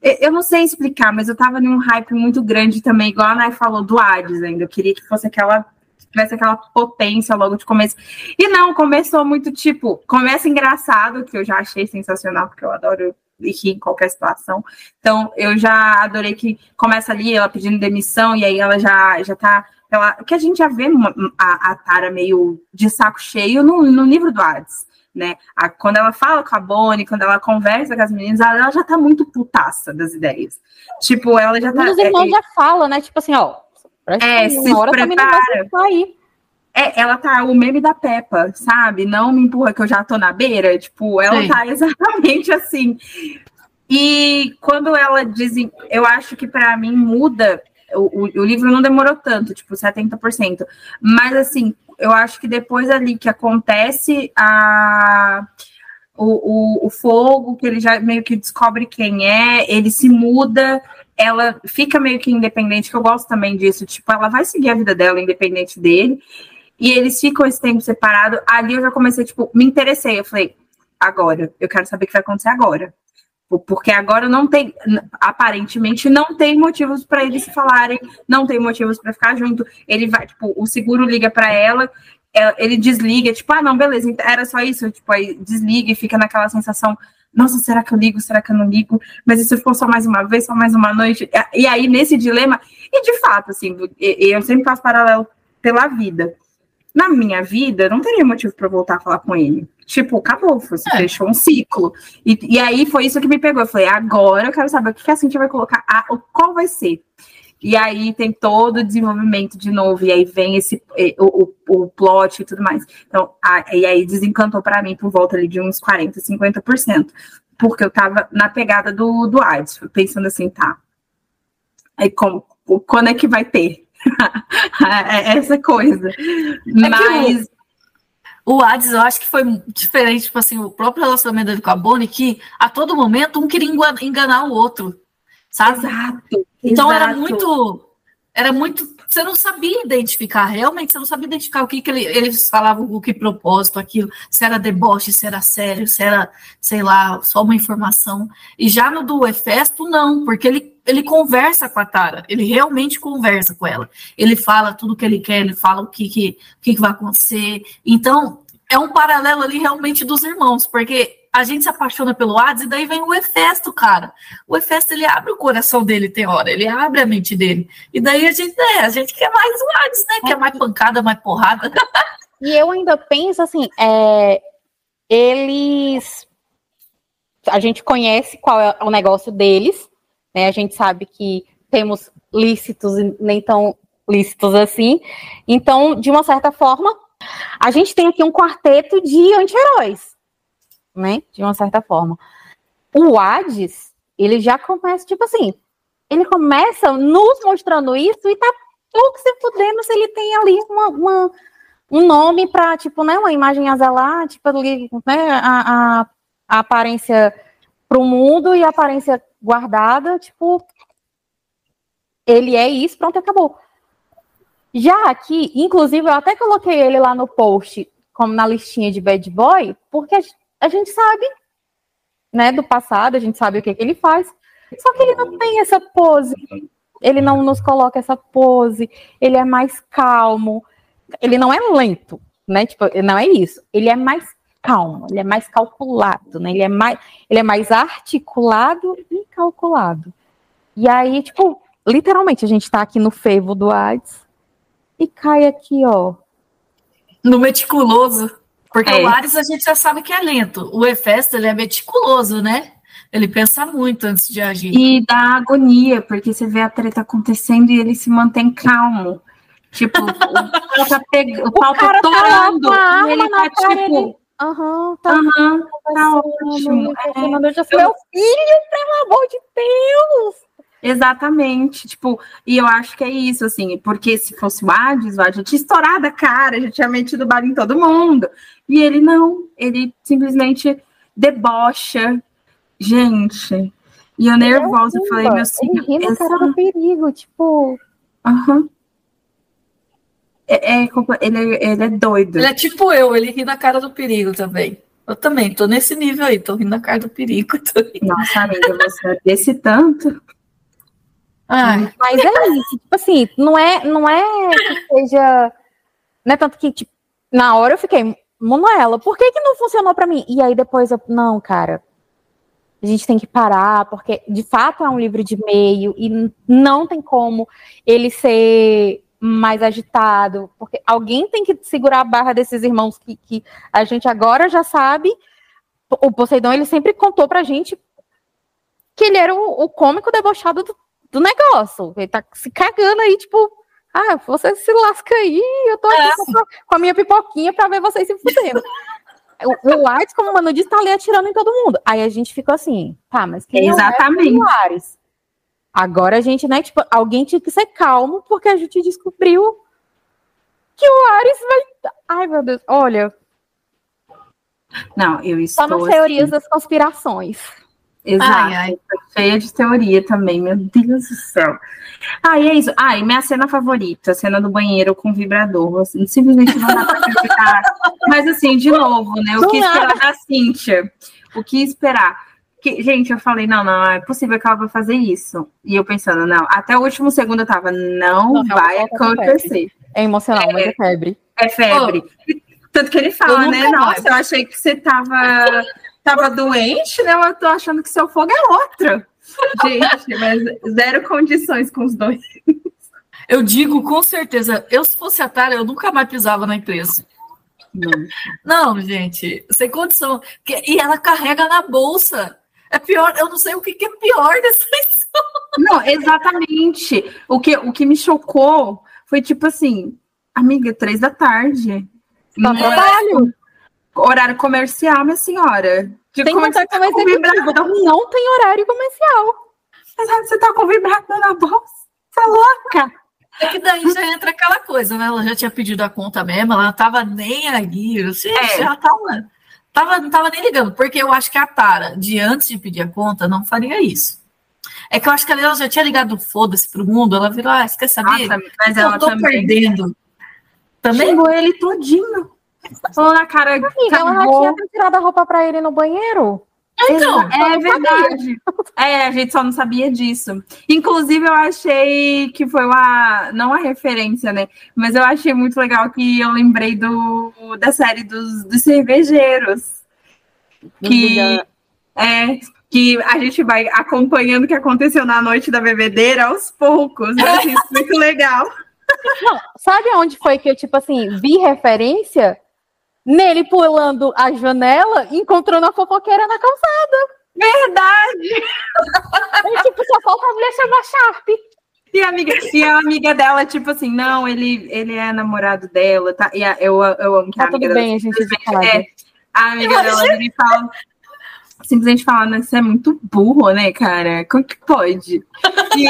Eu não sei explicar, mas eu estava num hype muito grande também, igual a Nay falou do Hades ainda. Eu queria que fosse aquela tivesse aquela potência logo de começo. E não, começou muito tipo, começa engraçado, que eu já achei sensacional, porque eu adoro rir em qualquer situação. Então, eu já adorei que começa ali ela pedindo demissão, e aí ela já, já tá. Ela, que a gente já vê uma, a, a Tara meio de saco cheio no, no livro do Hades. Né? A, quando ela fala com a Bonnie, quando ela conversa com as meninas, ela, ela já tá muito putaça das ideias. Tipo, ela já tá. Os irmãos é, já falam, né? Tipo assim, ó, é, se prepara. É, ela tá o meme da Peppa, sabe? Não me empurra que eu já tô na beira. Tipo, ela Sim. tá exatamente assim. E quando ela diz, eu acho que para mim muda. O, o, livro não demorou tanto, tipo 70%. Mas assim, eu acho que depois ali que acontece a. O, o, o, fogo, que ele já meio que descobre quem é, ele se muda, ela fica meio que independente, que eu gosto também disso, tipo, ela vai seguir a vida dela independente dele, e eles ficam esse tempo separado. Ali eu já comecei, tipo, me interessei. Eu falei, agora, eu quero saber o que vai acontecer agora. Porque agora não tem, aparentemente, não tem motivos para eles falarem, não tem motivos para ficar junto. Ele vai, tipo, o seguro liga para ela, é, ele desliga, tipo, ah, não, beleza, era só isso, tipo, aí desliga e fica naquela sensação, nossa, será que eu ligo? Será que eu não ligo? Mas se for só mais uma vez, só mais uma noite? E aí, nesse dilema, e de fato, assim, eu sempre faço paralelo pela vida. Na minha vida, não teria motivo para voltar a falar com ele. Tipo, acabou, você é. fechou um ciclo. E, e aí foi isso que me pegou. Eu falei, agora eu quero saber o que a Cintia vai colocar, a, qual vai ser. E aí tem todo o desenvolvimento de novo, e aí vem esse o, o, o plot e tudo mais. Então, a, e aí desencantou para mim por volta ali de uns 40, 50%. Porque eu tava na pegada do, do AIDS, pensando assim, tá. Aí como, quando é que vai ter? É essa coisa. É Mas. O Hades, eu acho que foi diferente, tipo assim, o próprio relacionamento dele com a Bonnie, que a todo momento um queria enganar o outro, sabe? Exato. Então exato. era muito. Era muito. Você não sabia identificar, realmente, você não sabia identificar o que, que ele, eles falavam, o que propósito, aquilo, se era deboche, se era sério, se era, sei lá, só uma informação. E já no do Efesto, não, porque ele ele conversa com a Tara, ele realmente conversa com ela. Ele fala tudo o que ele quer, ele fala o que, que, que vai acontecer. Então, é um paralelo ali realmente dos irmãos, porque a gente se apaixona pelo Hades e daí vem o Efesto, cara. O Efesto, ele abre o coração dele, tem hora, ele abre a mente dele. E daí a gente, é, a gente quer mais o Hades, né? Quer mais pancada, mais porrada. E eu ainda penso assim, é, eles. A gente conhece qual é o negócio deles, né? A gente sabe que temos lícitos e nem tão lícitos assim. Então, de uma certa forma, a gente tem aqui um quarteto de anti-heróis, né? De uma certa forma. O Hades, ele já começa, tipo assim, ele começa nos mostrando isso e tá pouco se fudendo se ele tem ali uma, uma um nome para, tipo, né, uma imagem a zelar, tipo, ali, né, a, a, a aparência para o mundo e a aparência guardada, tipo, ele é isso, pronto, acabou. Já aqui, inclusive, eu até coloquei ele lá no post, como na listinha de bad boy, porque a gente sabe, né, do passado, a gente sabe o que, que ele faz, só que ele não tem essa pose, ele não nos coloca essa pose, ele é mais calmo, ele não é lento, né, tipo, não é isso, ele é mais calmo, ele é mais calculado, né, ele é mais, ele é mais articulado e calculado. E aí, tipo, literalmente, a gente tá aqui no fervo do AIDS e cai aqui, ó. No meticuloso. Porque é. o Ares a gente já sabe que é lento. O Hefesto, ele é meticuloso, né? Ele pensa muito antes de agir. E dá agonia, porque você vê a treta acontecendo e ele se mantém calmo. Tipo, o, pau tá, peg... o pau tá, tá torando. Tá e ele tá tipo. Aham, tá, tá ótimo. É, meu filho, pelo amor de Deus! Exatamente, tipo, e eu acho que é isso, assim, porque se fosse o Hades, o Hades tinha estourado a cara, já tinha metido bala em todo mundo. E ele não, ele simplesmente debocha. Gente, e eu nervosa, eu falei, meu filho. Ele ri na cara do perigo, tipo. Aham. Uhum. É, é, ele, é, ele é doido. Ele é tipo eu, ele ri na cara do perigo também. Eu também, tô nesse nível aí, tô rindo na cara do perigo. Nossa, amiga, você é desse tanto. Ai. Mas é isso, tipo assim, não é, não é que seja. Não é tanto que, tipo, na hora eu fiquei, Manuela, por que, que não funcionou para mim? E aí depois eu, não, cara, a gente tem que parar, porque de fato é um livro de meio e não tem como ele ser mais agitado, porque alguém tem que segurar a barra desses irmãos que, que a gente agora já sabe. O Poseidon, ele sempre contou pra gente que ele era o, o cômico debochado do, do negócio. Ele tá se cagando aí, tipo, ah, você se lasca aí, eu tô aqui é. com a minha pipoquinha pra ver vocês se fudendo. o, o Ares, como o Manu disse, tá ali atirando em todo mundo. Aí a gente ficou assim, tá, mas quem Exatamente. é o Ares? Agora a gente, né, tipo, alguém tinha que ser calmo, porque a gente descobriu que o Ares vai. Ai, meu Deus, olha. Não, eu estou. Só nas teorias assim. das conspirações. Exato. Ai, ai. Cheia de teoria também, meu Deus do céu. Ah, e é isso. Ah, e minha cena favorita, a cena do banheiro com vibrador. Assim, simplesmente não dá pra acreditar. Mas assim, de novo, né? O que esperar da Cíntia? O que esperar? Que, gente, eu falei, não, não, é possível que ela vai fazer isso. E eu pensando, não, até o último segundo eu tava, não, não vai acontecer. É emocional, é, mas é febre. É febre. Oh. Tanto que ele fala, né? Nossa, eu achei que você tava tava doente, né? Eu tô achando que seu fogo é outra. Gente, mas zero condições com os dois. Eu digo com certeza, eu se fosse a Tara, eu nunca mais pisava na empresa. Não, não gente, sem condição. E ela carrega na bolsa. É pior, eu não sei o que, que é pior dessa história. Não, exatamente. O que, o que me chocou foi tipo assim, amiga, três da tarde. Tá trabalho horário comercial, minha senhora. De tem vontade de com vibrador. Não tem horário comercial. Mas você tá com vibrador na bolsa? Você é louca? É que daí já entra aquela coisa, né? Ela já tinha pedido a conta mesmo, ela não tava nem aí. Você é. já tava, tava, não tava nem ligando, porque eu acho que a Tara, de antes de pedir a conta, não faria isso. É que eu acho que ela já tinha ligado foda-se pro mundo, ela virou, ah, você quer saber? Nossa, mas ela eu tô também. perdendo. Também? Xingou ele todinho. Falou na cara. Amiga, ela já tinha tirado a roupa pra ele no banheiro. Então, é verdade. É, a gente só não sabia disso. Inclusive, eu achei que foi uma. Não a referência, né? Mas eu achei muito legal que eu lembrei do, da série dos, dos cervejeiros. Que. É, que a gente vai acompanhando o que aconteceu na noite da bebedeira aos poucos. Eu achei isso muito legal. Não, sabe onde foi que eu, tipo assim, vi referência? Nele pulando a janela, encontrando a fofoqueira na calçada. Verdade! E, tipo, só falta a mulher chamar Sharp. E a amiga, e a amiga dela, tipo assim, não, ele, ele é namorado dela, tá? E a, eu, eu amo que tá a amiga tudo bem, a gente é, a amiga dela me fala. simplesmente falando você é muito burro, né, cara? Como que pode? E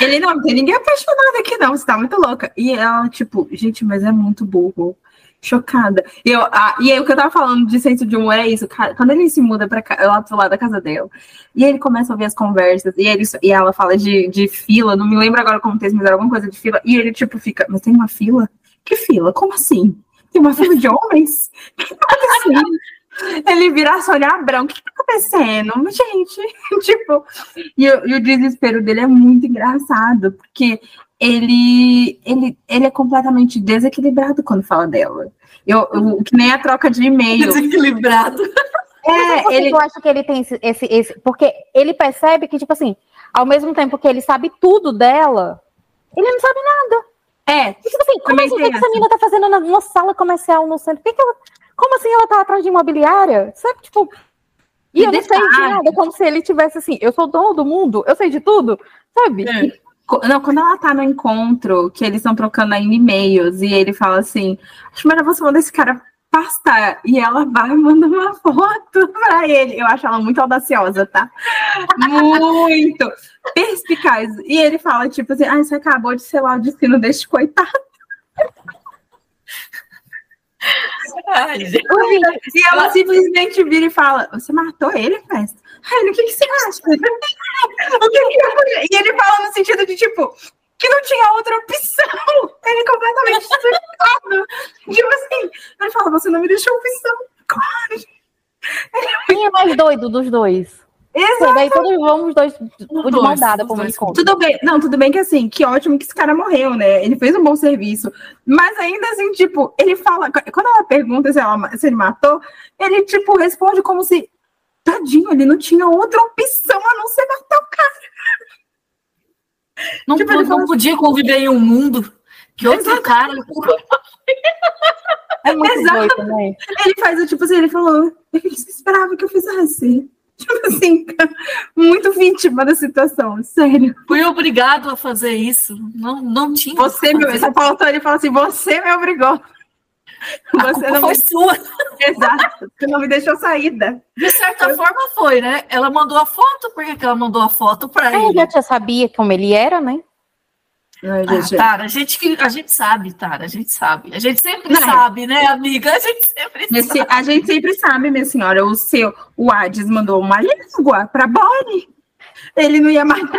ele, não, não tem ninguém apaixonado aqui, não, você tá muito louca. E ela, tipo, gente, mas é muito burro. Chocada. E, eu, ah, e aí, o que eu tava falando de senso de humor é isso, cara, quando ele se muda pra cá, lá pro lado da casa dela, e ele começa a ouvir as conversas, e, ele, e ela fala de, de fila, não me lembro agora como tem, mas era alguma coisa de fila, e ele, tipo, fica, mas tem uma fila? Que fila? Como assim? Tem uma fila de homens? Que acontecendo? Ele vira a Sônia Abrão, o que tá acontecendo? Gente, tipo, e, e, o desespero dele é muito engraçado, porque ele, ele, ele é completamente desequilibrado quando fala dela. Eu, eu que nem a troca de e-mail. Desequilibrado. É, ele... eu acho que ele tem esse, esse, esse. Porque ele percebe que, tipo assim, ao mesmo tempo que ele sabe tudo dela, ele não sabe nada. É. tipo assim, como assim, que essa menina tá fazendo numa sala comercial no centro? Que, que ela como assim ela tá atrás de imobiliária? Sabe, tipo. E, e eu não sei de nada, como se ele tivesse assim, eu sou dono do mundo, eu sei de tudo, sabe? É. Não, quando ela tá no encontro, que eles estão trocando ainda e-mails, e ele fala assim: Acho melhor você mandar esse cara pastar. E ela vai e manda uma foto pra ele. Eu acho ela muito audaciosa, tá? Muito perspicaz. E ele fala, tipo assim, ah, você acabou de selar o destino deste coitado. Ai, e ela simplesmente vira e fala: Você matou ele, Festa? Ai, o que, que você acha? o que que... E ele fala no sentido de tipo. Que não tinha outra opção. Ele é completamente surtado. tipo assim, ele fala: Você não me deixou opção. Quem é mais doido dos dois? Exato. Daí todos vamos dois o de mão dada, como eles contam. Tudo bem, não, tudo bem que assim, que ótimo que esse cara morreu, né? Ele fez um bom serviço. Mas ainda assim, tipo, ele fala, quando ela pergunta se, ela, se ele matou, ele, tipo, responde como se, tadinho, ele não tinha outra opção a não ser matar o cara. Não, tipo, não, não podia conviver em um mundo que outro Exato. cara. É muito Exato. Doido, né? Ele faz, tipo assim, ele falou, eu esperava que eu fizesse. Tipo assim, muito vítima da situação, sério. Fui obrigado a fazer isso. Não, não tinha. Você me, essa pauta ele fala assim: você me obrigou. A você não foi me... sua. Exato, você não me deixou saída. De certa Eu... forma foi, né? Ela mandou a foto, por que ela mandou a foto para ele? Ela já sabia como ele era, né? Ai, ah, Tara, a gente, a gente sabe, Tara, a gente sabe. A gente sempre não, sabe, né, amiga? A gente sempre Nesse, sabe. A gente sempre sabe, minha senhora. O seu, o Hades mandou uma língua para Bonnie. Ele não ia matar.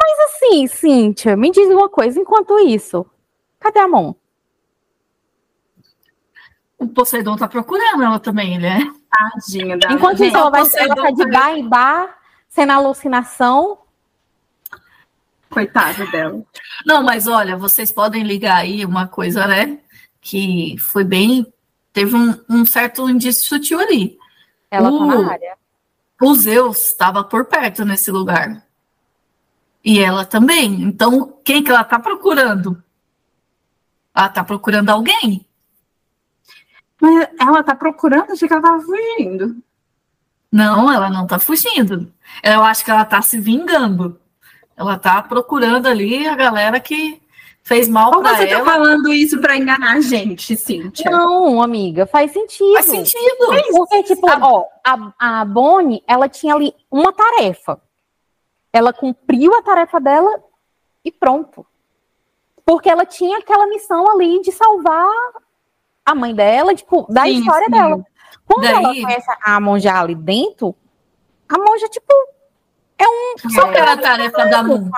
Mas assim, Cíntia, me diz uma coisa, enquanto isso, cadê a mão? O Poseidon tá procurando ela também, né? Tadinha da Enquanto isso, ela vai ela tá de bar em bar, sendo alucinação, Coitada dela. Não, mas olha, vocês podem ligar aí uma coisa, né? Que foi bem. Teve um, um certo indício sutil ali. Ela o, tá na área. O Zeus estava por perto nesse lugar. E ela também. Então, quem que ela tá procurando? Ela tá procurando alguém. Mas ela tá procurando, achei que ela tava fugindo. Não, ela não tá fugindo. Eu acho que ela tá se vingando. Ela tá procurando ali a galera que fez mal para ela. você tá falando isso para enganar a gente, Cíntia? Não, amiga, faz sentido. Faz sentido. Porque, tipo, ó, a, a Bonnie, ela tinha ali uma tarefa. Ela cumpriu a tarefa dela e pronto. Porque ela tinha aquela missão ali de salvar a mãe dela, tipo, da sim, história sim. dela. Quando Daí... ela conhece a monja ali dentro, a monja, tipo, é um. Qual era a tarefa da Moon?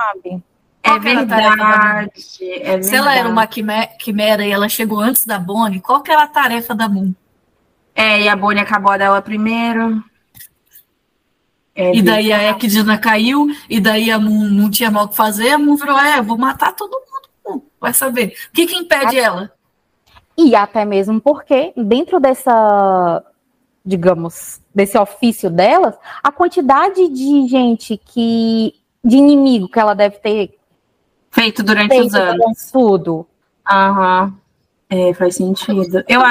É verdade, é verdade. Se ela era uma quimera e ela chegou antes da Bonnie, qual que era a tarefa da Moon? É, e a Bonnie acabou a dela primeiro. É e daí a Ekdina caiu, e daí a Moon não tinha mal o que fazer, a Moon virou, é, vou matar todo mundo. Vai saber. O que, que impede ela? E até mesmo porque, dentro dessa digamos, desse ofício delas, a quantidade de gente que. de inimigo que ela deve ter feito durante feito os anos. Tudo. Aham. É, faz sentido. Eu,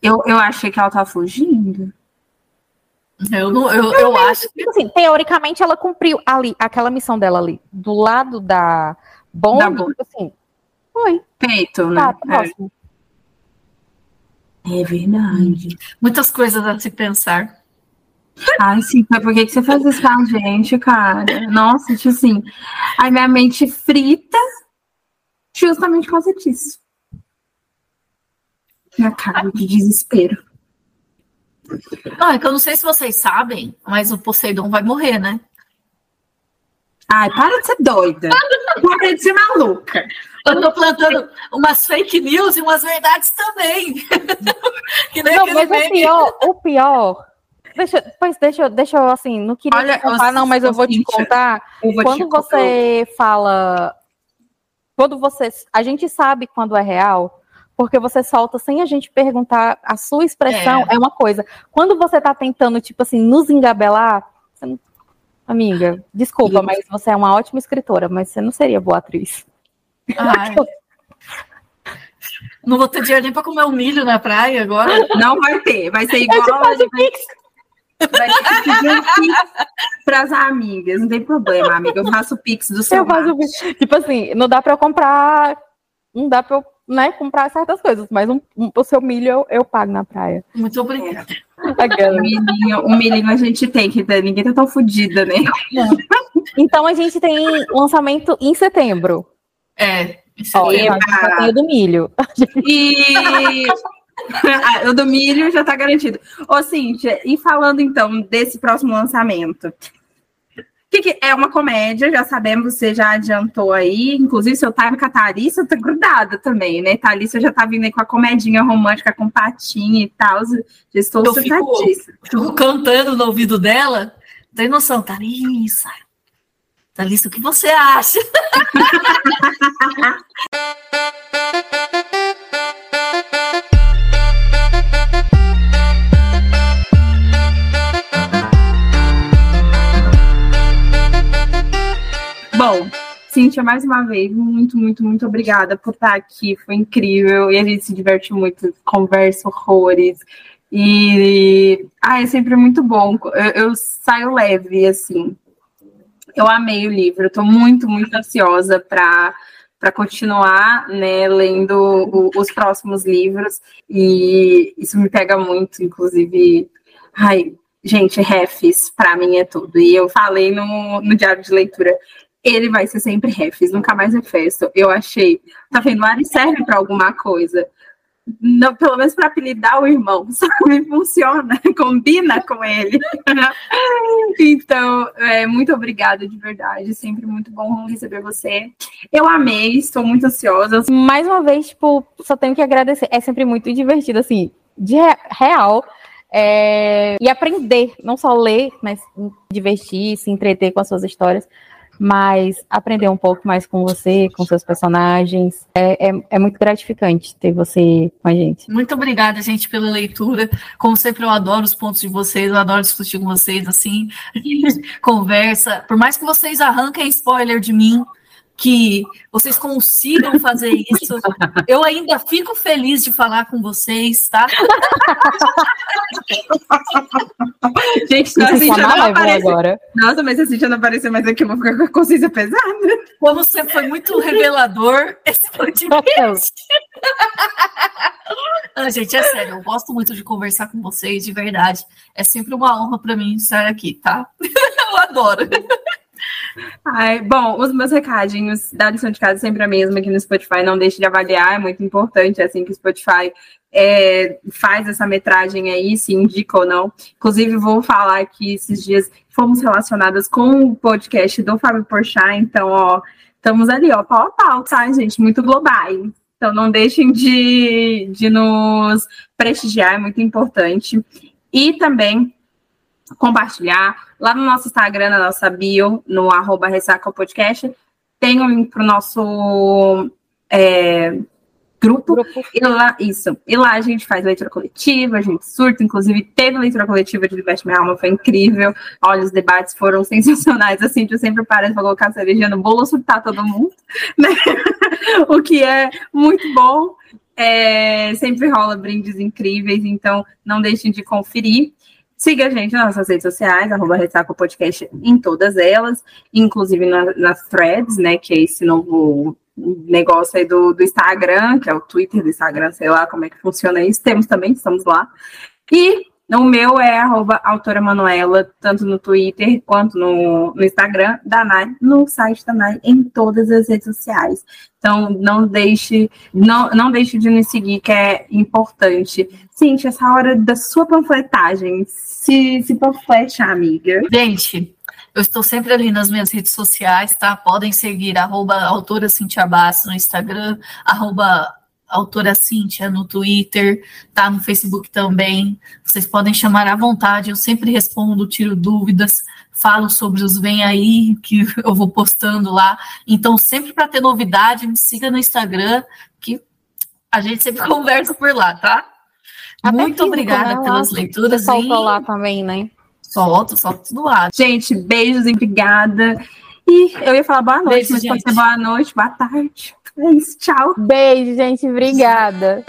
eu, eu achei que ela tá fugindo. Eu, não, eu, eu, eu acho que. Assim, teoricamente, ela cumpriu ali, aquela missão dela ali, do lado da bomba, da assim, foi. Feito, né? Tá, próximo. É verdade. Muitas coisas a se pensar. Ai, sim, mas por que, que você faz isso com a gente, cara? Nossa, tipo assim, a minha mente frita justamente por causa disso. Minha cara de desespero. Não, é que eu não sei se vocês sabem, mas o Poseidon vai morrer, né? Ai, para de ser doida. Para de ser maluca. Eu tô plantando umas fake news e umas verdades também. que nem não, mas o pior, o pior. Deixa, pois deixa, deixa eu assim, não queria Olha, contar, não, mas eu vou te contar. Vou quando te você contar. fala. Quando você. A gente sabe quando é real, porque você solta sem a gente perguntar. A sua expressão é, é uma coisa. Quando você tá tentando, tipo assim, nos engabelar. Amiga, desculpa, mas você é uma ótima escritora, mas você não seria boa atriz. Ai. Não vou ter dinheiro nem para comer um milho na praia agora. Não vai ter, vai ser igual. Vai ter que pedir um pix para as amigas, não tem problema, amiga. Eu faço o pix do seu. Eu faço Tipo assim, não dá para eu comprar, não dá para eu né, comprar certas coisas, mas um, um, o seu milho eu, eu, pago na praia. Muito obrigada. O milhinho, o milhinho a gente tem, que ninguém tá tão fodida, né? Então a gente tem lançamento em setembro. É. Ó, eu do milho. E o do milho já está garantido. Ô, Cíntia, e falando então desse próximo lançamento, é uma comédia, já sabemos, você já adiantou aí, inclusive seu time com a Thalissa tá grudada também, né? Thalissa já tá vindo aí com a comedinha romântica com patinha e tal, já estou eu fico, fico cantando no ouvido dela, tem noção, Thalissa, Thalissa, o que você acha? Cíntia, mais uma vez, muito, muito, muito obrigada por estar aqui. Foi incrível e a gente se diverte muito, conversa horrores. E ah, é sempre muito bom. Eu, eu saio leve, assim. Eu amei o livro, estou muito, muito ansiosa para para continuar né, lendo o, os próximos livros, e isso me pega muito, inclusive. Ai, gente, refs, para mim é tudo. E eu falei no, no diário de leitura, ele vai ser sempre refs, nunca mais é festa. Eu achei, tá vendo? O Ari serve para alguma coisa. Não, pelo menos para apelidar o irmão, sabe? Funciona, combina com ele. então, é, muito obrigada de verdade. Sempre muito bom receber você. Eu amei, estou muito ansiosa. Mais uma vez, tipo, só tenho que agradecer. É sempre muito divertido, assim, de real. É, e aprender, não só ler, mas divertir, se entreter com as suas histórias mas aprender um pouco mais com você, com seus personagens. É, é, é, muito gratificante ter você com a gente. Muito obrigada, gente, pela leitura. Como sempre, eu adoro os pontos de vocês, eu adoro discutir com vocês, assim, conversa. Por mais que vocês arranquem spoiler de mim, que vocês consigam fazer isso. Eu ainda fico feliz de falar com vocês, tá? Gente, não, assim já não aparece. Agora. Nossa, mas assim já não apareceu mais aqui, eu vou ficar com a consciência pesada. Como sempre foi muito revelador esse podcast. ah, gente, é sério, eu gosto muito de conversar com vocês, de verdade. É sempre uma honra para mim estar aqui, tá? eu adoro. Ai, bom, os meus recadinhos da lição de casa sempre a mesma aqui no Spotify. Não deixe de avaliar, é muito importante, é assim que o Spotify é, faz essa metragem aí, se indica ou não. Inclusive, vou falar que esses dias fomos relacionadas com o podcast do Fábio Porchat, então, ó, estamos ali, ó, pau a pau, tá, gente? Muito globais. Então, não deixem de, de nos prestigiar, é muito importante. E também compartilhar. Lá no nosso Instagram, na nossa bio, no arroba Ressaca Podcast, tem o um link para o nosso é, grupo. grupo. E lá, isso. E lá a gente faz leitura coletiva, a gente surta. Inclusive, teve leitura coletiva de Liberte Minha Alma, foi incrível. Olha, os debates foram sensacionais. Assim, eu sempre parece para colocar cerveja no bolo, surtar todo mundo, né? o que é muito bom. É, sempre rola brindes incríveis, então não deixem de conferir. Siga a gente nas nossas redes sociais, arroba Ressaca Podcast em todas elas, inclusive na, nas threads, né? Que é esse novo negócio aí do, do Instagram, que é o Twitter do Instagram, sei lá como é que funciona isso. Temos também, estamos lá. E o meu é arroba autora Manuela, tanto no Twitter quanto no, no Instagram da NAI, no site da NAI, em todas as redes sociais. Então, não deixe, não, não deixe de nos seguir, que é importante. Cintia, essa hora da sua panfletagem, se, se panflete, amiga. Gente, eu estou sempre ali nas minhas redes sociais, tá? Podem seguir arroba autora Cintia no Instagram, arroba autora Cíntia no Twitter, tá no Facebook também. Vocês podem chamar à vontade, eu sempre respondo, tiro dúvidas, falo sobre os Vem Aí, que eu vou postando lá. Então, sempre para ter novidade, me siga no Instagram, que a gente sempre conversa por lá, tá? Até Muito obrigada pelas leituras. Você soltou e... lá também, né? Solto, solto tudo lá. Gente, beijos e obrigada. E eu ia falar boa noite, Beijo, mas gente. pode ser boa noite, boa tarde. É isso, tchau. Beijo, gente. Obrigada.